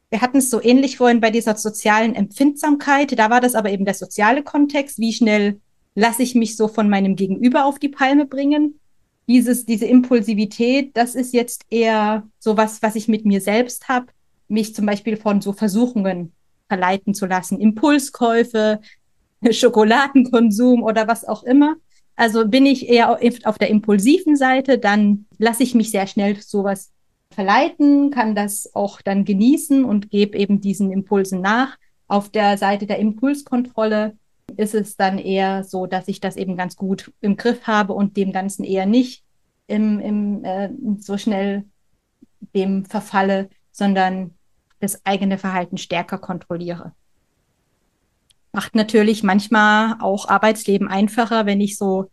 wir hatten es so ähnlich vorhin bei dieser sozialen Empfindsamkeit. Da war das aber eben der soziale Kontext. Wie schnell lasse ich mich so von meinem Gegenüber auf die Palme bringen? Dieses, diese Impulsivität, das ist jetzt eher so was, was ich mit mir selbst habe mich zum Beispiel von so Versuchungen verleiten zu lassen, Impulskäufe, Schokoladenkonsum oder was auch immer. Also bin ich eher auf der impulsiven Seite, dann lasse ich mich sehr schnell sowas verleiten, kann das auch dann genießen und gebe eben diesen Impulsen nach. Auf der Seite der Impulskontrolle ist es dann eher so, dass ich das eben ganz gut im Griff habe und dem Ganzen eher nicht im, im, äh, so schnell dem verfalle, sondern das eigene Verhalten stärker kontrolliere. Macht natürlich manchmal auch Arbeitsleben einfacher, wenn ich so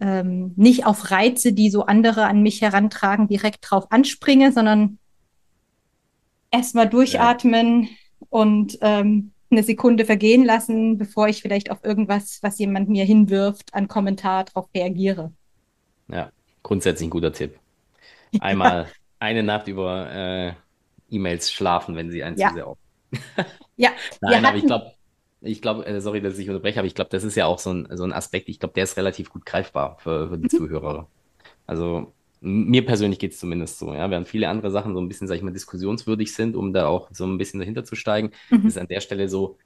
ähm, nicht auf Reize, die so andere an mich herantragen, direkt drauf anspringe, sondern erstmal durchatmen ja. und ähm, eine Sekunde vergehen lassen, bevor ich vielleicht auf irgendwas, was jemand mir hinwirft, an Kommentar darauf reagiere. Ja, grundsätzlich ein guter Tipp. Einmal ja. eine Nacht über äh, E-Mails schlafen, wenn sie einen ja. zu sehr auf. ja. Nein, aber ich glaube, ich glaube, äh, sorry, dass ich unterbreche, aber ich glaube, das ist ja auch so ein, so ein Aspekt, ich glaube, der ist relativ gut greifbar für, für die mhm. Zuhörer. Also mir persönlich geht es zumindest so, ja, während viele andere Sachen so ein bisschen, sag ich mal, diskussionswürdig sind, um da auch so ein bisschen dahinter zu steigen, mhm. ist an der Stelle so,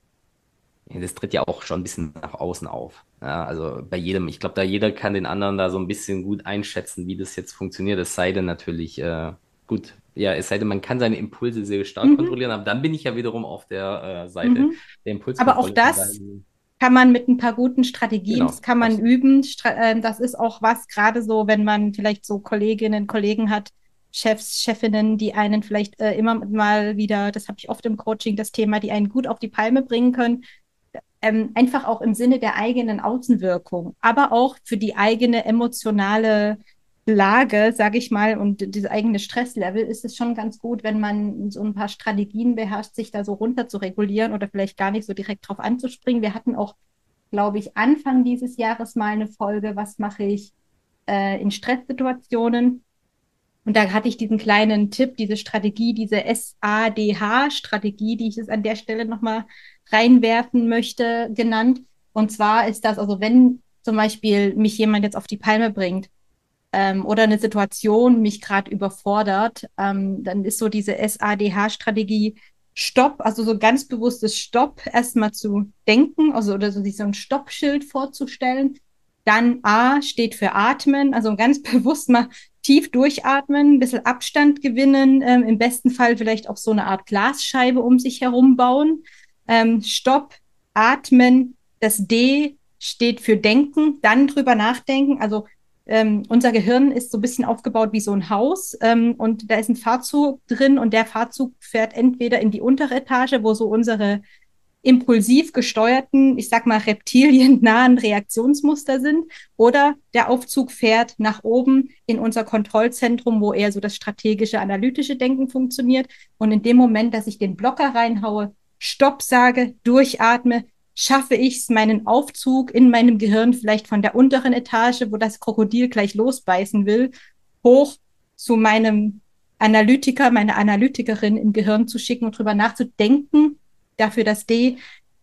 das tritt ja auch schon ein bisschen nach außen auf. Ja, also bei jedem, ich glaube, da jeder kann den anderen da so ein bisschen gut einschätzen, wie das jetzt funktioniert. Es sei denn natürlich, äh, gut, ja, es sei denn, man kann seine Impulse sehr stark mhm. kontrollieren, aber dann bin ich ja wiederum auf der äh, Seite mhm. der Impulskontrolle. Aber auch das kann man mit ein paar guten Strategien, genau, das kann man üben. Äh, das ist auch was, gerade so, wenn man vielleicht so Kolleginnen, Kollegen hat, Chefs, Chefinnen, die einen vielleicht äh, immer mal wieder, das habe ich oft im Coaching, das Thema, die einen gut auf die Palme bringen können. Ähm, einfach auch im Sinne der eigenen Außenwirkung, aber auch für die eigene emotionale Lage, sage ich mal, und dieses eigene Stresslevel, ist es schon ganz gut, wenn man so ein paar Strategien beherrscht, sich da so runter zu regulieren oder vielleicht gar nicht so direkt drauf anzuspringen. Wir hatten auch, glaube ich, Anfang dieses Jahres mal eine Folge, was mache ich äh, in Stresssituationen. Und da hatte ich diesen kleinen Tipp, diese Strategie, diese SADH-Strategie, die ich jetzt an der Stelle nochmal reinwerfen möchte, genannt. Und zwar ist das, also wenn zum Beispiel mich jemand jetzt auf die Palme bringt, ähm, oder eine Situation mich gerade überfordert, ähm, dann ist so diese SADH-Strategie Stopp, also so ganz bewusstes Stopp erstmal zu denken, also oder so, sich so ein Stoppschild vorzustellen. Dann A steht für Atmen, also ganz bewusst mal tief durchatmen, ein bisschen Abstand gewinnen, ähm, im besten Fall vielleicht auch so eine Art Glasscheibe um sich herum bauen. Ähm, Stopp, atmen, das D steht für Denken, dann drüber nachdenken, also ähm, unser Gehirn ist so ein bisschen aufgebaut wie so ein Haus ähm, und da ist ein Fahrzug drin und der Fahrzug fährt entweder in die untere Etage, wo so unsere impulsiv gesteuerten, ich sag mal reptiliennahen Reaktionsmuster sind, oder der Aufzug fährt nach oben in unser Kontrollzentrum, wo eher so das strategische, analytische Denken funktioniert. Und in dem Moment, dass ich den Blocker reinhaue, Stopp sage, durchatme, schaffe ich es, meinen Aufzug in meinem Gehirn vielleicht von der unteren Etage, wo das Krokodil gleich losbeißen will, hoch zu meinem Analytiker, meiner Analytikerin im Gehirn zu schicken und drüber nachzudenken, dafür das D,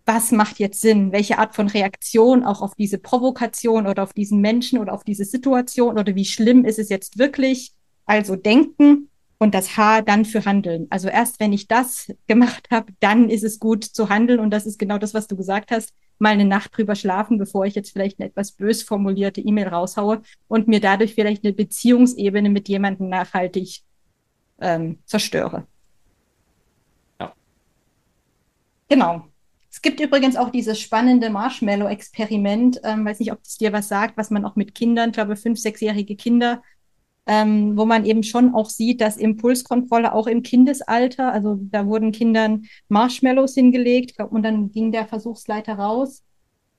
was macht jetzt Sinn? Welche Art von Reaktion auch auf diese Provokation oder auf diesen Menschen oder auf diese Situation oder wie schlimm ist es jetzt wirklich? Also denken, und das H dann für Handeln. Also erst wenn ich das gemacht habe, dann ist es gut zu handeln und das ist genau das, was du gesagt hast. Mal eine Nacht drüber schlafen, bevor ich jetzt vielleicht eine etwas bös formulierte E-Mail raushaue und mir dadurch vielleicht eine Beziehungsebene mit jemandem nachhaltig ähm, zerstöre. Ja. Genau. Es gibt übrigens auch dieses spannende Marshmallow-Experiment, ähm, weiß nicht, ob es dir was sagt, was man auch mit Kindern, ich glaube fünf, sechsjährige Kinder ähm, wo man eben schon auch sieht, dass Impulskontrolle auch im Kindesalter, also da wurden Kindern Marshmallows hingelegt glaub, und dann ging der Versuchsleiter raus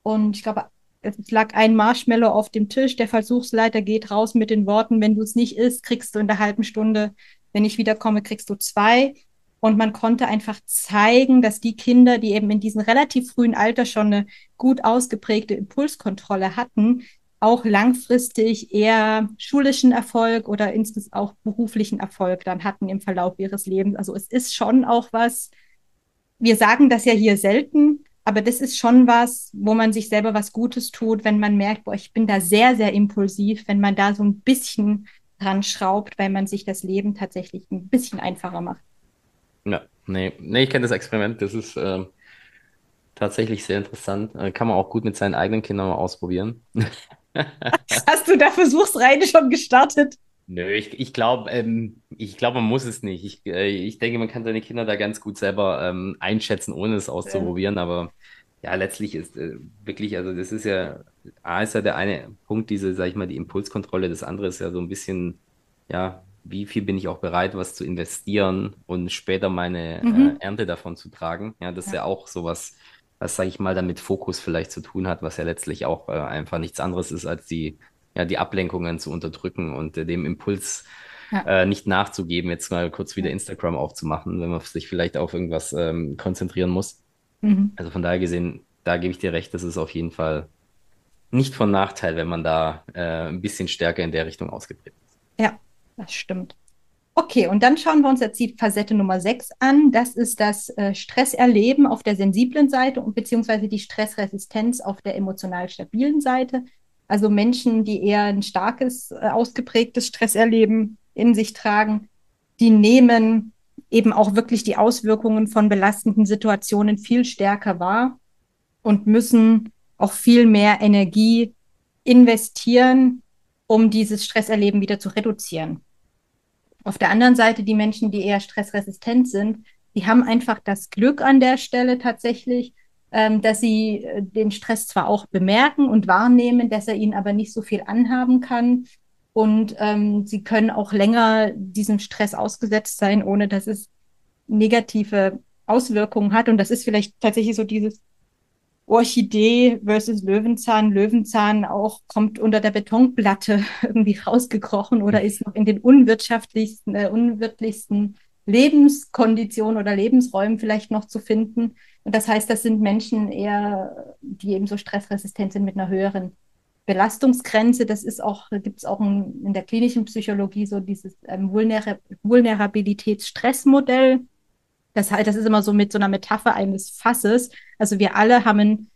und ich glaube, es lag ein Marshmallow auf dem Tisch. Der Versuchsleiter geht raus mit den Worten, wenn du es nicht isst, kriegst du in der halben Stunde, wenn ich wiederkomme, kriegst du zwei. Und man konnte einfach zeigen, dass die Kinder, die eben in diesem relativ frühen Alter schon eine gut ausgeprägte Impulskontrolle hatten, auch langfristig eher schulischen Erfolg oder insgesamt auch beruflichen Erfolg dann hatten im Verlauf ihres Lebens. Also es ist schon auch was, wir sagen das ja hier selten, aber das ist schon was, wo man sich selber was Gutes tut, wenn man merkt, boah, ich bin da sehr, sehr impulsiv, wenn man da so ein bisschen dran schraubt, weil man sich das Leben tatsächlich ein bisschen einfacher macht. Ja, nee, nee ich kenne das Experiment, das ist äh, tatsächlich sehr interessant. Äh, kann man auch gut mit seinen eigenen Kindern mal ausprobieren. Hast du da Versuchsreihe schon gestartet? Nö, ich, ich glaube, ähm, ich glaube, man muss es nicht. Ich, äh, ich denke, man kann seine Kinder da ganz gut selber ähm, einschätzen, ohne es auszuprobieren. Ja. Aber ja, letztlich ist äh, wirklich, also das ist ja, A ist ja der eine Punkt, diese, sag ich mal, die Impulskontrolle. Das andere ist ja so ein bisschen, ja, wie viel bin ich auch bereit, was zu investieren und später meine mhm. äh, Ernte davon zu tragen. Ja, das ja. ist ja auch sowas, was, sag ich mal, damit Fokus vielleicht zu tun hat, was ja letztlich auch äh, einfach nichts anderes ist als die ja, die Ablenkungen zu unterdrücken und äh, dem Impuls ja. äh, nicht nachzugeben, jetzt mal kurz wieder Instagram aufzumachen, wenn man sich vielleicht auf irgendwas ähm, konzentrieren muss. Mhm. Also von daher gesehen, da gebe ich dir recht, das ist auf jeden Fall nicht von Nachteil, wenn man da äh, ein bisschen stärker in der Richtung ausgeprägt ist. Ja, das stimmt. Okay, und dann schauen wir uns jetzt die Facette Nummer 6 an. Das ist das äh, Stresserleben auf der sensiblen Seite und beziehungsweise die Stressresistenz auf der emotional stabilen Seite. Also Menschen, die eher ein starkes, äh, ausgeprägtes Stresserleben in sich tragen, die nehmen eben auch wirklich die Auswirkungen von belastenden Situationen viel stärker wahr und müssen auch viel mehr Energie investieren, um dieses Stresserleben wieder zu reduzieren. Auf der anderen Seite die Menschen, die eher stressresistent sind, die haben einfach das Glück an der Stelle tatsächlich, ähm, dass sie äh, den Stress zwar auch bemerken und wahrnehmen, dass er ihnen aber nicht so viel anhaben kann. Und ähm, sie können auch länger diesem Stress ausgesetzt sein, ohne dass es negative Auswirkungen hat. Und das ist vielleicht tatsächlich so dieses Orchidee versus Löwenzahn. Löwenzahn auch kommt unter der Betonplatte irgendwie rausgekrochen oder ist noch in den unwirtschaftlichsten, äh, unwirtlichsten Lebenskonditionen oder Lebensräumen vielleicht noch zu finden. Und das heißt, das sind Menschen eher, die eben so stressresistent sind mit einer höheren Belastungsgrenze. Das ist auch, gibt es auch in, in, der klinischen Psychologie so dieses ähm, Vulner Vulnerabilitätsstressmodell. Das das ist immer so mit so einer Metapher eines Fasses. Also wir alle haben ein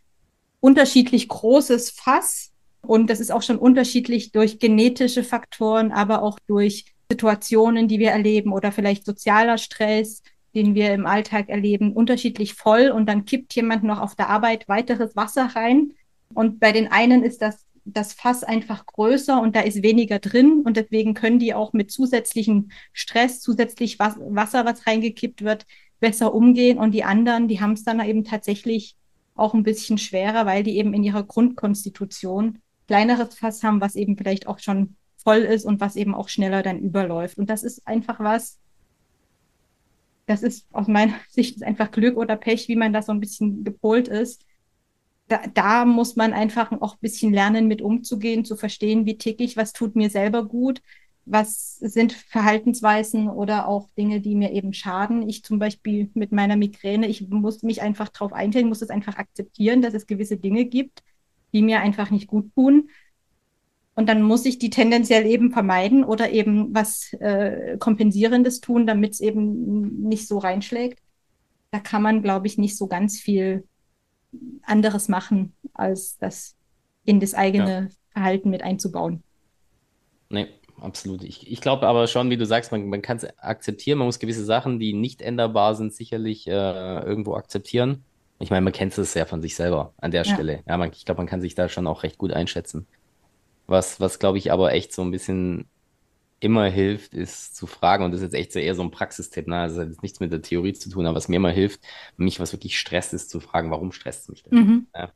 unterschiedlich großes Fass und das ist auch schon unterschiedlich durch genetische Faktoren, aber auch durch Situationen, die wir erleben oder vielleicht sozialer Stress, den wir im Alltag erleben, unterschiedlich voll und dann kippt jemand noch auf der Arbeit weiteres Wasser rein. Und bei den einen ist das, das Fass einfach größer und da ist weniger drin und deswegen können die auch mit zusätzlichem Stress, zusätzlich Wasser, was reingekippt wird, besser umgehen und die anderen, die haben es dann eben tatsächlich auch ein bisschen schwerer, weil die eben in ihrer Grundkonstitution kleineres Fass haben, was eben vielleicht auch schon voll ist und was eben auch schneller dann überläuft. Und das ist einfach was, das ist aus meiner Sicht einfach Glück oder Pech, wie man da so ein bisschen gepolt ist. Da, da muss man einfach auch ein bisschen lernen, mit umzugehen, zu verstehen, wie tick ich, was tut mir selber gut, was sind Verhaltensweisen oder auch Dinge, die mir eben schaden. Ich zum Beispiel mit meiner Migräne, ich muss mich einfach darauf einstellen, muss es einfach akzeptieren, dass es gewisse Dinge gibt, die mir einfach nicht gut tun. Und dann muss ich die tendenziell eben vermeiden oder eben was äh, Kompensierendes tun, damit es eben nicht so reinschlägt. Da kann man, glaube ich, nicht so ganz viel anderes machen, als das in das eigene ja. Verhalten mit einzubauen. Nee, absolut. Ich, ich glaube aber schon, wie du sagst, man, man kann es akzeptieren, man muss gewisse Sachen, die nicht änderbar sind, sicherlich äh, irgendwo akzeptieren. Ich meine, man kennt es ja von sich selber an der ja. Stelle. Ja, man, ich glaube, man kann sich da schon auch recht gut einschätzen. Was, was glaube ich aber echt so ein bisschen immer hilft, ist zu fragen, und das ist jetzt echt so eher so ein Praxistipp, ne? Also das hat jetzt nichts mit der Theorie zu tun, aber was mir immer hilft, mich was wirklich stresst, ist zu fragen, warum stresst es mich denn? Mhm. Ja?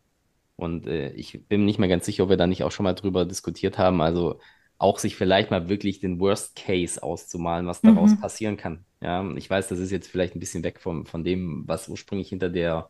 Und äh, ich bin nicht mehr ganz sicher, ob wir da nicht auch schon mal drüber diskutiert haben. Also auch sich vielleicht mal wirklich den Worst Case auszumalen, was daraus mhm. passieren kann. Ja, ich weiß, das ist jetzt vielleicht ein bisschen weg vom, von dem, was ursprünglich hinter der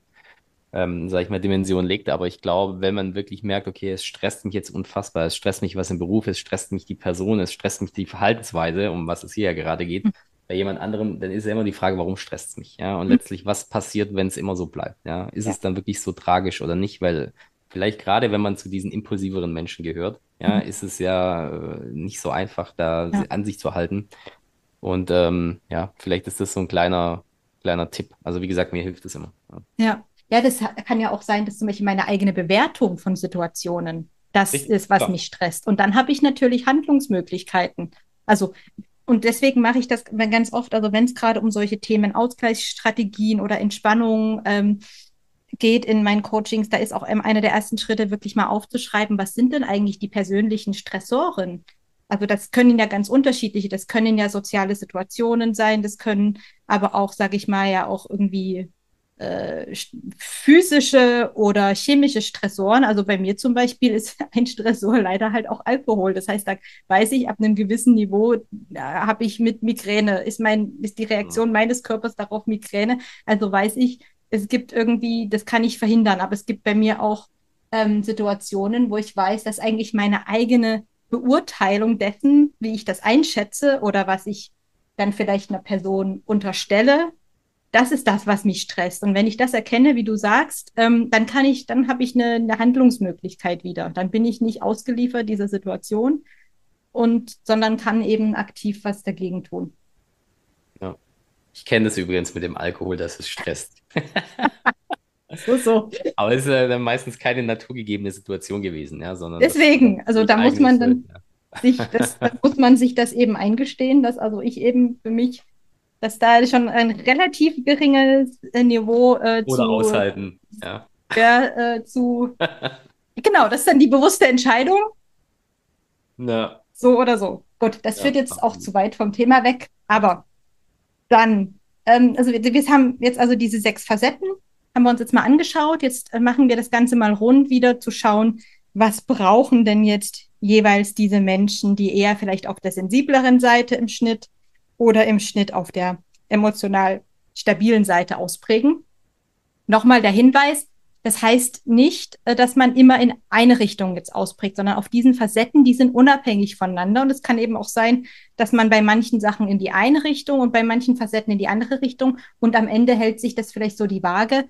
ähm, sage ich mal, Dimension legt. Aber ich glaube, wenn man wirklich merkt, okay, es stresst mich jetzt unfassbar, es stresst mich was im Beruf, es stresst mich die Person, es stresst mich die Verhaltensweise, um was es hier ja gerade geht, bei jemand anderem, dann ist ja immer die Frage, warum stresst es mich? Ja, und mhm. letztlich, was passiert, wenn es immer so bleibt? Ja, ist ja. es dann wirklich so tragisch oder nicht? Weil vielleicht gerade, wenn man zu diesen impulsiveren Menschen gehört, ja, mhm. ist es ja äh, nicht so einfach, da ja. an sich zu halten. Und ähm, ja, vielleicht ist das so ein kleiner, kleiner Tipp. Also wie gesagt, mir hilft es immer. Ja. ja. das kann ja auch sein, dass zum Beispiel meine eigene Bewertung von Situationen das Richtig? ist, was ja. mich stresst. Und dann habe ich natürlich Handlungsmöglichkeiten. Also und deswegen mache ich das ganz oft, also wenn es gerade um solche Themen Ausgleichsstrategien oder Entspannung ähm, geht in meinen Coachings, da ist auch einer der ersten Schritte wirklich mal aufzuschreiben, was sind denn eigentlich die persönlichen Stressoren? Also das können ja ganz unterschiedliche, das können ja soziale Situationen sein, das können aber auch, sage ich mal, ja auch irgendwie äh, physische oder chemische Stressoren. Also bei mir zum Beispiel ist ein Stressor leider halt auch Alkohol. Das heißt, da weiß ich, ab einem gewissen Niveau habe ich mit Migräne, ist mein, ist die Reaktion meines Körpers darauf Migräne. Also weiß ich, es gibt irgendwie, das kann ich verhindern, aber es gibt bei mir auch ähm, Situationen, wo ich weiß, dass eigentlich meine eigene Beurteilung dessen, wie ich das einschätze oder was ich dann vielleicht einer Person unterstelle, das ist das, was mich stresst. Und wenn ich das erkenne, wie du sagst, ähm, dann kann ich, dann habe ich eine, eine, Handlungsmöglichkeit wieder. Dann bin ich nicht ausgeliefert dieser Situation und, sondern kann eben aktiv was dagegen tun. Ich kenne das übrigens mit dem Alkohol, dass es stresst. so, so. Aber es ist ja dann meistens keine naturgegebene Situation gewesen, ja, sondern. Deswegen, also da muss man dann. Ja. Sich das, da muss man sich das eben eingestehen, dass also ich eben für mich dass da schon ein relativ geringes äh, Niveau äh, Oder zu, aushalten, ja. ja äh, zu, genau, das ist dann die bewusste Entscheidung. Ja. So oder so. Gut, das ja. führt jetzt auch zu weit vom Thema weg, aber dann, ähm, also wir, wir haben jetzt also diese sechs Facetten, haben wir uns jetzt mal angeschaut. Jetzt äh, machen wir das Ganze mal rund wieder zu schauen, was brauchen denn jetzt jeweils diese Menschen, die eher vielleicht auf der sensibleren Seite im Schnitt oder im Schnitt auf der emotional stabilen Seite ausprägen. Nochmal der Hinweis, das heißt nicht, äh, dass man immer in eine Richtung jetzt ausprägt, sondern auf diesen Facetten, die sind unabhängig voneinander. Und es kann eben auch sein, dass man bei manchen Sachen in die eine Richtung und bei manchen Facetten in die andere Richtung und am Ende hält sich das vielleicht so die Waage.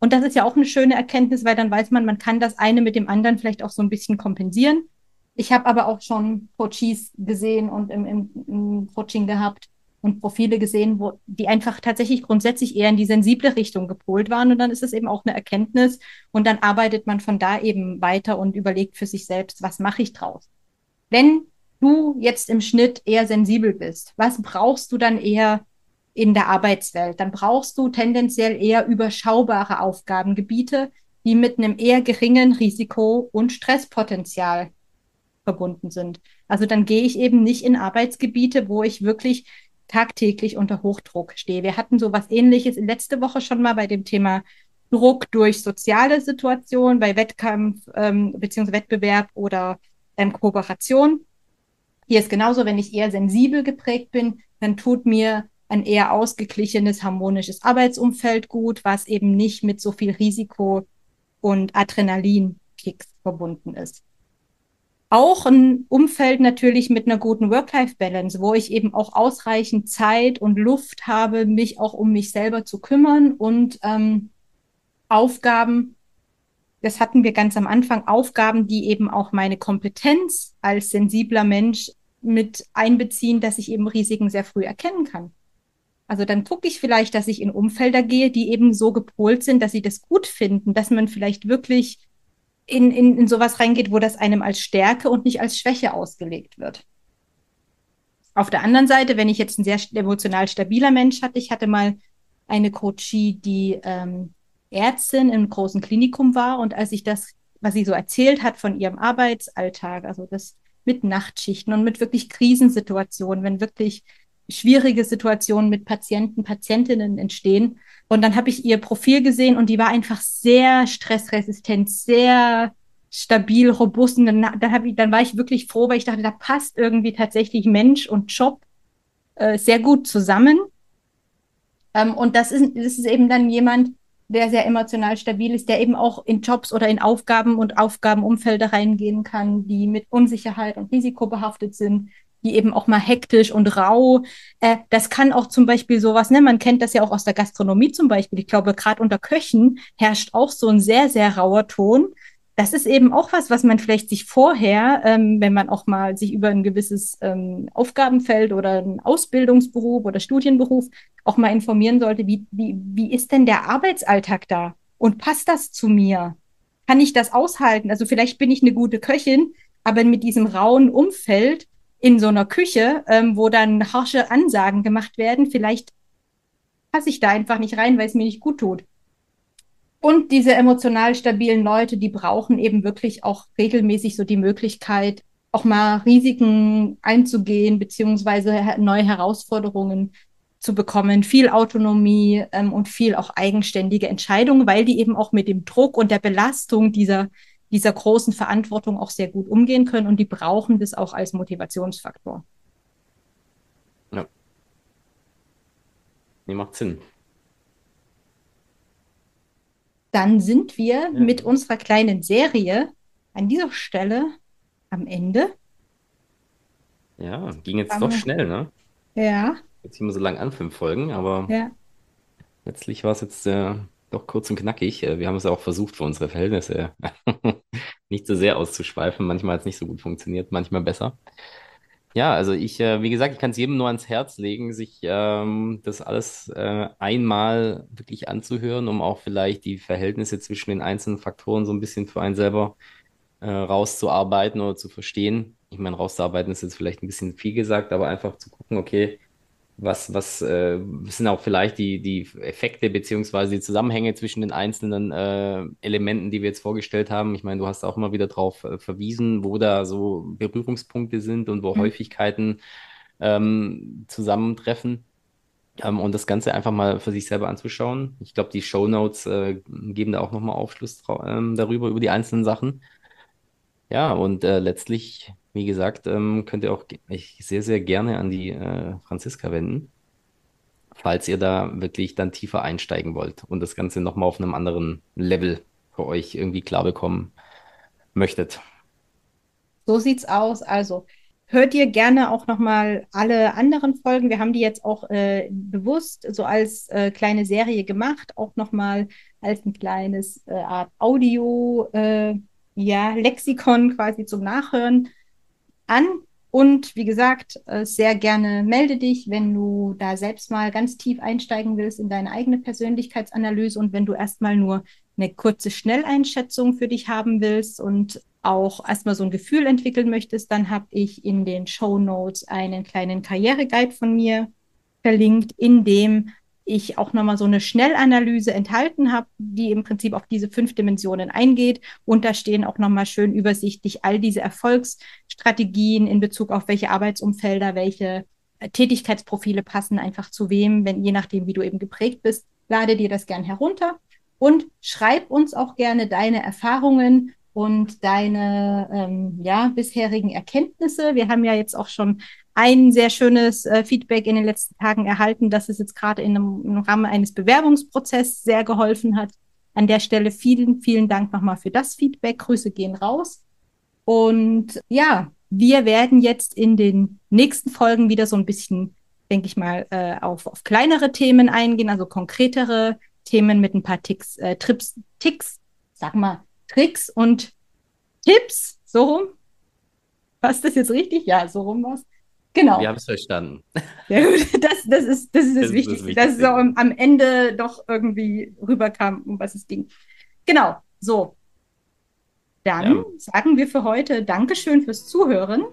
Und das ist ja auch eine schöne Erkenntnis, weil dann weiß man, man kann das eine mit dem anderen vielleicht auch so ein bisschen kompensieren. Ich habe aber auch schon Coaches gesehen und im, im, im Coaching gehabt und Profile gesehen, wo die einfach tatsächlich grundsätzlich eher in die sensible Richtung gepolt waren. Und dann ist es eben auch eine Erkenntnis. Und dann arbeitet man von da eben weiter und überlegt für sich selbst, was mache ich draus? Wenn du jetzt im Schnitt eher sensibel bist, was brauchst du dann eher in der Arbeitswelt? Dann brauchst du tendenziell eher überschaubare Aufgabengebiete, die mit einem eher geringen Risiko und Stresspotenzial verbunden sind. Also dann gehe ich eben nicht in Arbeitsgebiete, wo ich wirklich tagtäglich unter Hochdruck stehe. Wir hatten so was ähnliches letzte Woche schon mal bei dem Thema Druck durch soziale Situationen, bei Wettkampf ähm, bzw. Wettbewerb oder ähm, Kooperation. Hier ist genauso, wenn ich eher sensibel geprägt bin, dann tut mir ein eher ausgeglichenes, harmonisches Arbeitsumfeld gut, was eben nicht mit so viel Risiko und Adrenalinkicks verbunden ist auch ein Umfeld natürlich mit einer guten Work-Life-Balance, wo ich eben auch ausreichend Zeit und Luft habe, mich auch um mich selber zu kümmern und ähm, Aufgaben, das hatten wir ganz am Anfang, Aufgaben, die eben auch meine Kompetenz als sensibler Mensch mit einbeziehen, dass ich eben Risiken sehr früh erkennen kann. Also dann gucke ich vielleicht, dass ich in Umfelder gehe, die eben so gepolt sind, dass sie das gut finden, dass man vielleicht wirklich in, in, in sowas reingeht, wo das einem als Stärke und nicht als Schwäche ausgelegt wird. Auf der anderen Seite, wenn ich jetzt ein sehr emotional stabiler Mensch hatte, ich hatte mal eine Coachie, die ähm, Ärztin im großen Klinikum war und als ich das, was sie so erzählt hat von ihrem Arbeitsalltag, also das mit Nachtschichten und mit wirklich Krisensituationen, wenn wirklich schwierige Situationen mit Patienten, Patientinnen entstehen. Und dann habe ich ihr Profil gesehen und die war einfach sehr stressresistent, sehr stabil, robust. Und dann, dann, ich, dann war ich wirklich froh, weil ich dachte, da passt irgendwie tatsächlich Mensch und Job äh, sehr gut zusammen. Ähm, und das ist, das ist eben dann jemand, der sehr emotional stabil ist, der eben auch in Jobs oder in Aufgaben und Aufgabenumfelder reingehen kann, die mit Unsicherheit und Risiko behaftet sind, die eben auch mal hektisch und rau. Äh, das kann auch zum Beispiel sowas, ne, man kennt das ja auch aus der Gastronomie zum Beispiel. Ich glaube, gerade unter Köchen herrscht auch so ein sehr, sehr rauer Ton. Das ist eben auch was, was man vielleicht sich vorher, ähm, wenn man auch mal sich über ein gewisses ähm, Aufgabenfeld oder einen Ausbildungsberuf oder Studienberuf auch mal informieren sollte, wie, wie, wie ist denn der Arbeitsalltag da? Und passt das zu mir? Kann ich das aushalten? Also vielleicht bin ich eine gute Köchin, aber mit diesem rauen Umfeld in so einer Küche, ähm, wo dann harsche Ansagen gemacht werden, vielleicht passe ich da einfach nicht rein, weil es mir nicht gut tut. Und diese emotional stabilen Leute, die brauchen eben wirklich auch regelmäßig so die Möglichkeit, auch mal Risiken einzugehen, beziehungsweise neue Herausforderungen zu bekommen, viel Autonomie ähm, und viel auch eigenständige Entscheidungen, weil die eben auch mit dem Druck und der Belastung dieser dieser großen Verantwortung auch sehr gut umgehen können und die brauchen das auch als Motivationsfaktor. Ja. Nee, macht Sinn. Dann sind wir ja. mit unserer kleinen Serie an dieser Stelle am Ende. Ja, ging jetzt doch schnell, ne? Ja. Jetzt hier mal so lang an, fünf Folgen, aber ja. letztlich war es jetzt äh, doch kurz und knackig. Äh, wir haben es auch versucht für unsere Verhältnisse nicht so sehr auszuschweifen. Manchmal hat es nicht so gut funktioniert, manchmal besser. Ja, also ich, äh, wie gesagt, ich kann es jedem nur ans Herz legen, sich ähm, das alles äh, einmal wirklich anzuhören, um auch vielleicht die Verhältnisse zwischen den einzelnen Faktoren so ein bisschen für einen selber äh, rauszuarbeiten oder zu verstehen. Ich meine, rauszuarbeiten ist jetzt vielleicht ein bisschen viel gesagt, aber einfach zu gucken, okay, was, was äh, sind auch vielleicht die, die Effekte beziehungsweise die Zusammenhänge zwischen den einzelnen äh, Elementen, die wir jetzt vorgestellt haben. Ich meine, du hast auch immer wieder darauf äh, verwiesen, wo da so Berührungspunkte sind und wo mhm. Häufigkeiten ähm, zusammentreffen. Ähm, und das Ganze einfach mal für sich selber anzuschauen. Ich glaube, die Show Notes äh, geben da auch nochmal Aufschluss ähm, darüber, über die einzelnen Sachen. Ja, und äh, letztlich wie gesagt, ähm, könnt ihr auch ich sehr, sehr gerne an die äh, Franziska wenden, falls ihr da wirklich dann tiefer einsteigen wollt und das Ganze nochmal auf einem anderen Level für euch irgendwie klar bekommen möchtet. So sieht's aus. Also hört ihr gerne auch nochmal alle anderen Folgen. Wir haben die jetzt auch äh, bewusst so als äh, kleine Serie gemacht, auch nochmal als ein kleines äh, Art Audio, äh, ja, Lexikon quasi zum Nachhören an. Und wie gesagt, äh, sehr gerne melde dich, wenn du da selbst mal ganz tief einsteigen willst in deine eigene Persönlichkeitsanalyse und wenn du erstmal nur eine kurze Schnelleinschätzung für dich haben willst und auch erstmal so ein Gefühl entwickeln möchtest, dann habe ich in den Show Notes einen kleinen Karriereguide von mir verlinkt, in dem ich auch nochmal so eine Schnellanalyse enthalten habe, die im Prinzip auf diese fünf Dimensionen eingeht. Und da stehen auch nochmal schön übersichtlich all diese Erfolgsstrategien in Bezug auf welche Arbeitsumfelder, welche äh, Tätigkeitsprofile passen einfach zu wem, wenn je nachdem, wie du eben geprägt bist, lade dir das gern herunter und schreib uns auch gerne deine Erfahrungen und deine ähm, ja, bisherigen Erkenntnisse. Wir haben ja jetzt auch schon ein sehr schönes äh, Feedback in den letzten Tagen erhalten, dass es jetzt gerade im Rahmen eines Bewerbungsprozesses sehr geholfen hat. An der Stelle vielen, vielen Dank nochmal für das Feedback. Grüße gehen raus. Und ja, wir werden jetzt in den nächsten Folgen wieder so ein bisschen, denke ich mal, äh, auf, auf kleinere Themen eingehen, also konkretere Themen mit ein paar Ticks, äh, Trips, Ticks, sag mal, Tricks und Tipps, so rum. Passt das jetzt richtig? Ja, so rum was. Genau. Wir haben es verstanden. Ja, das, das, ist, das ist das, das Wichtigste, dass es so am Ende doch irgendwie rüberkam, um was es ging. Genau, so. Dann ja. sagen wir für heute Dankeschön fürs Zuhören.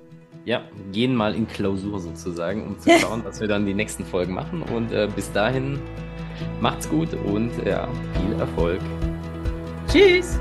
Ja, gehen mal in Klausur sozusagen, um zu schauen, was wir dann die nächsten Folgen machen. Und äh, bis dahin macht's gut und ja, viel Erfolg. Tschüss.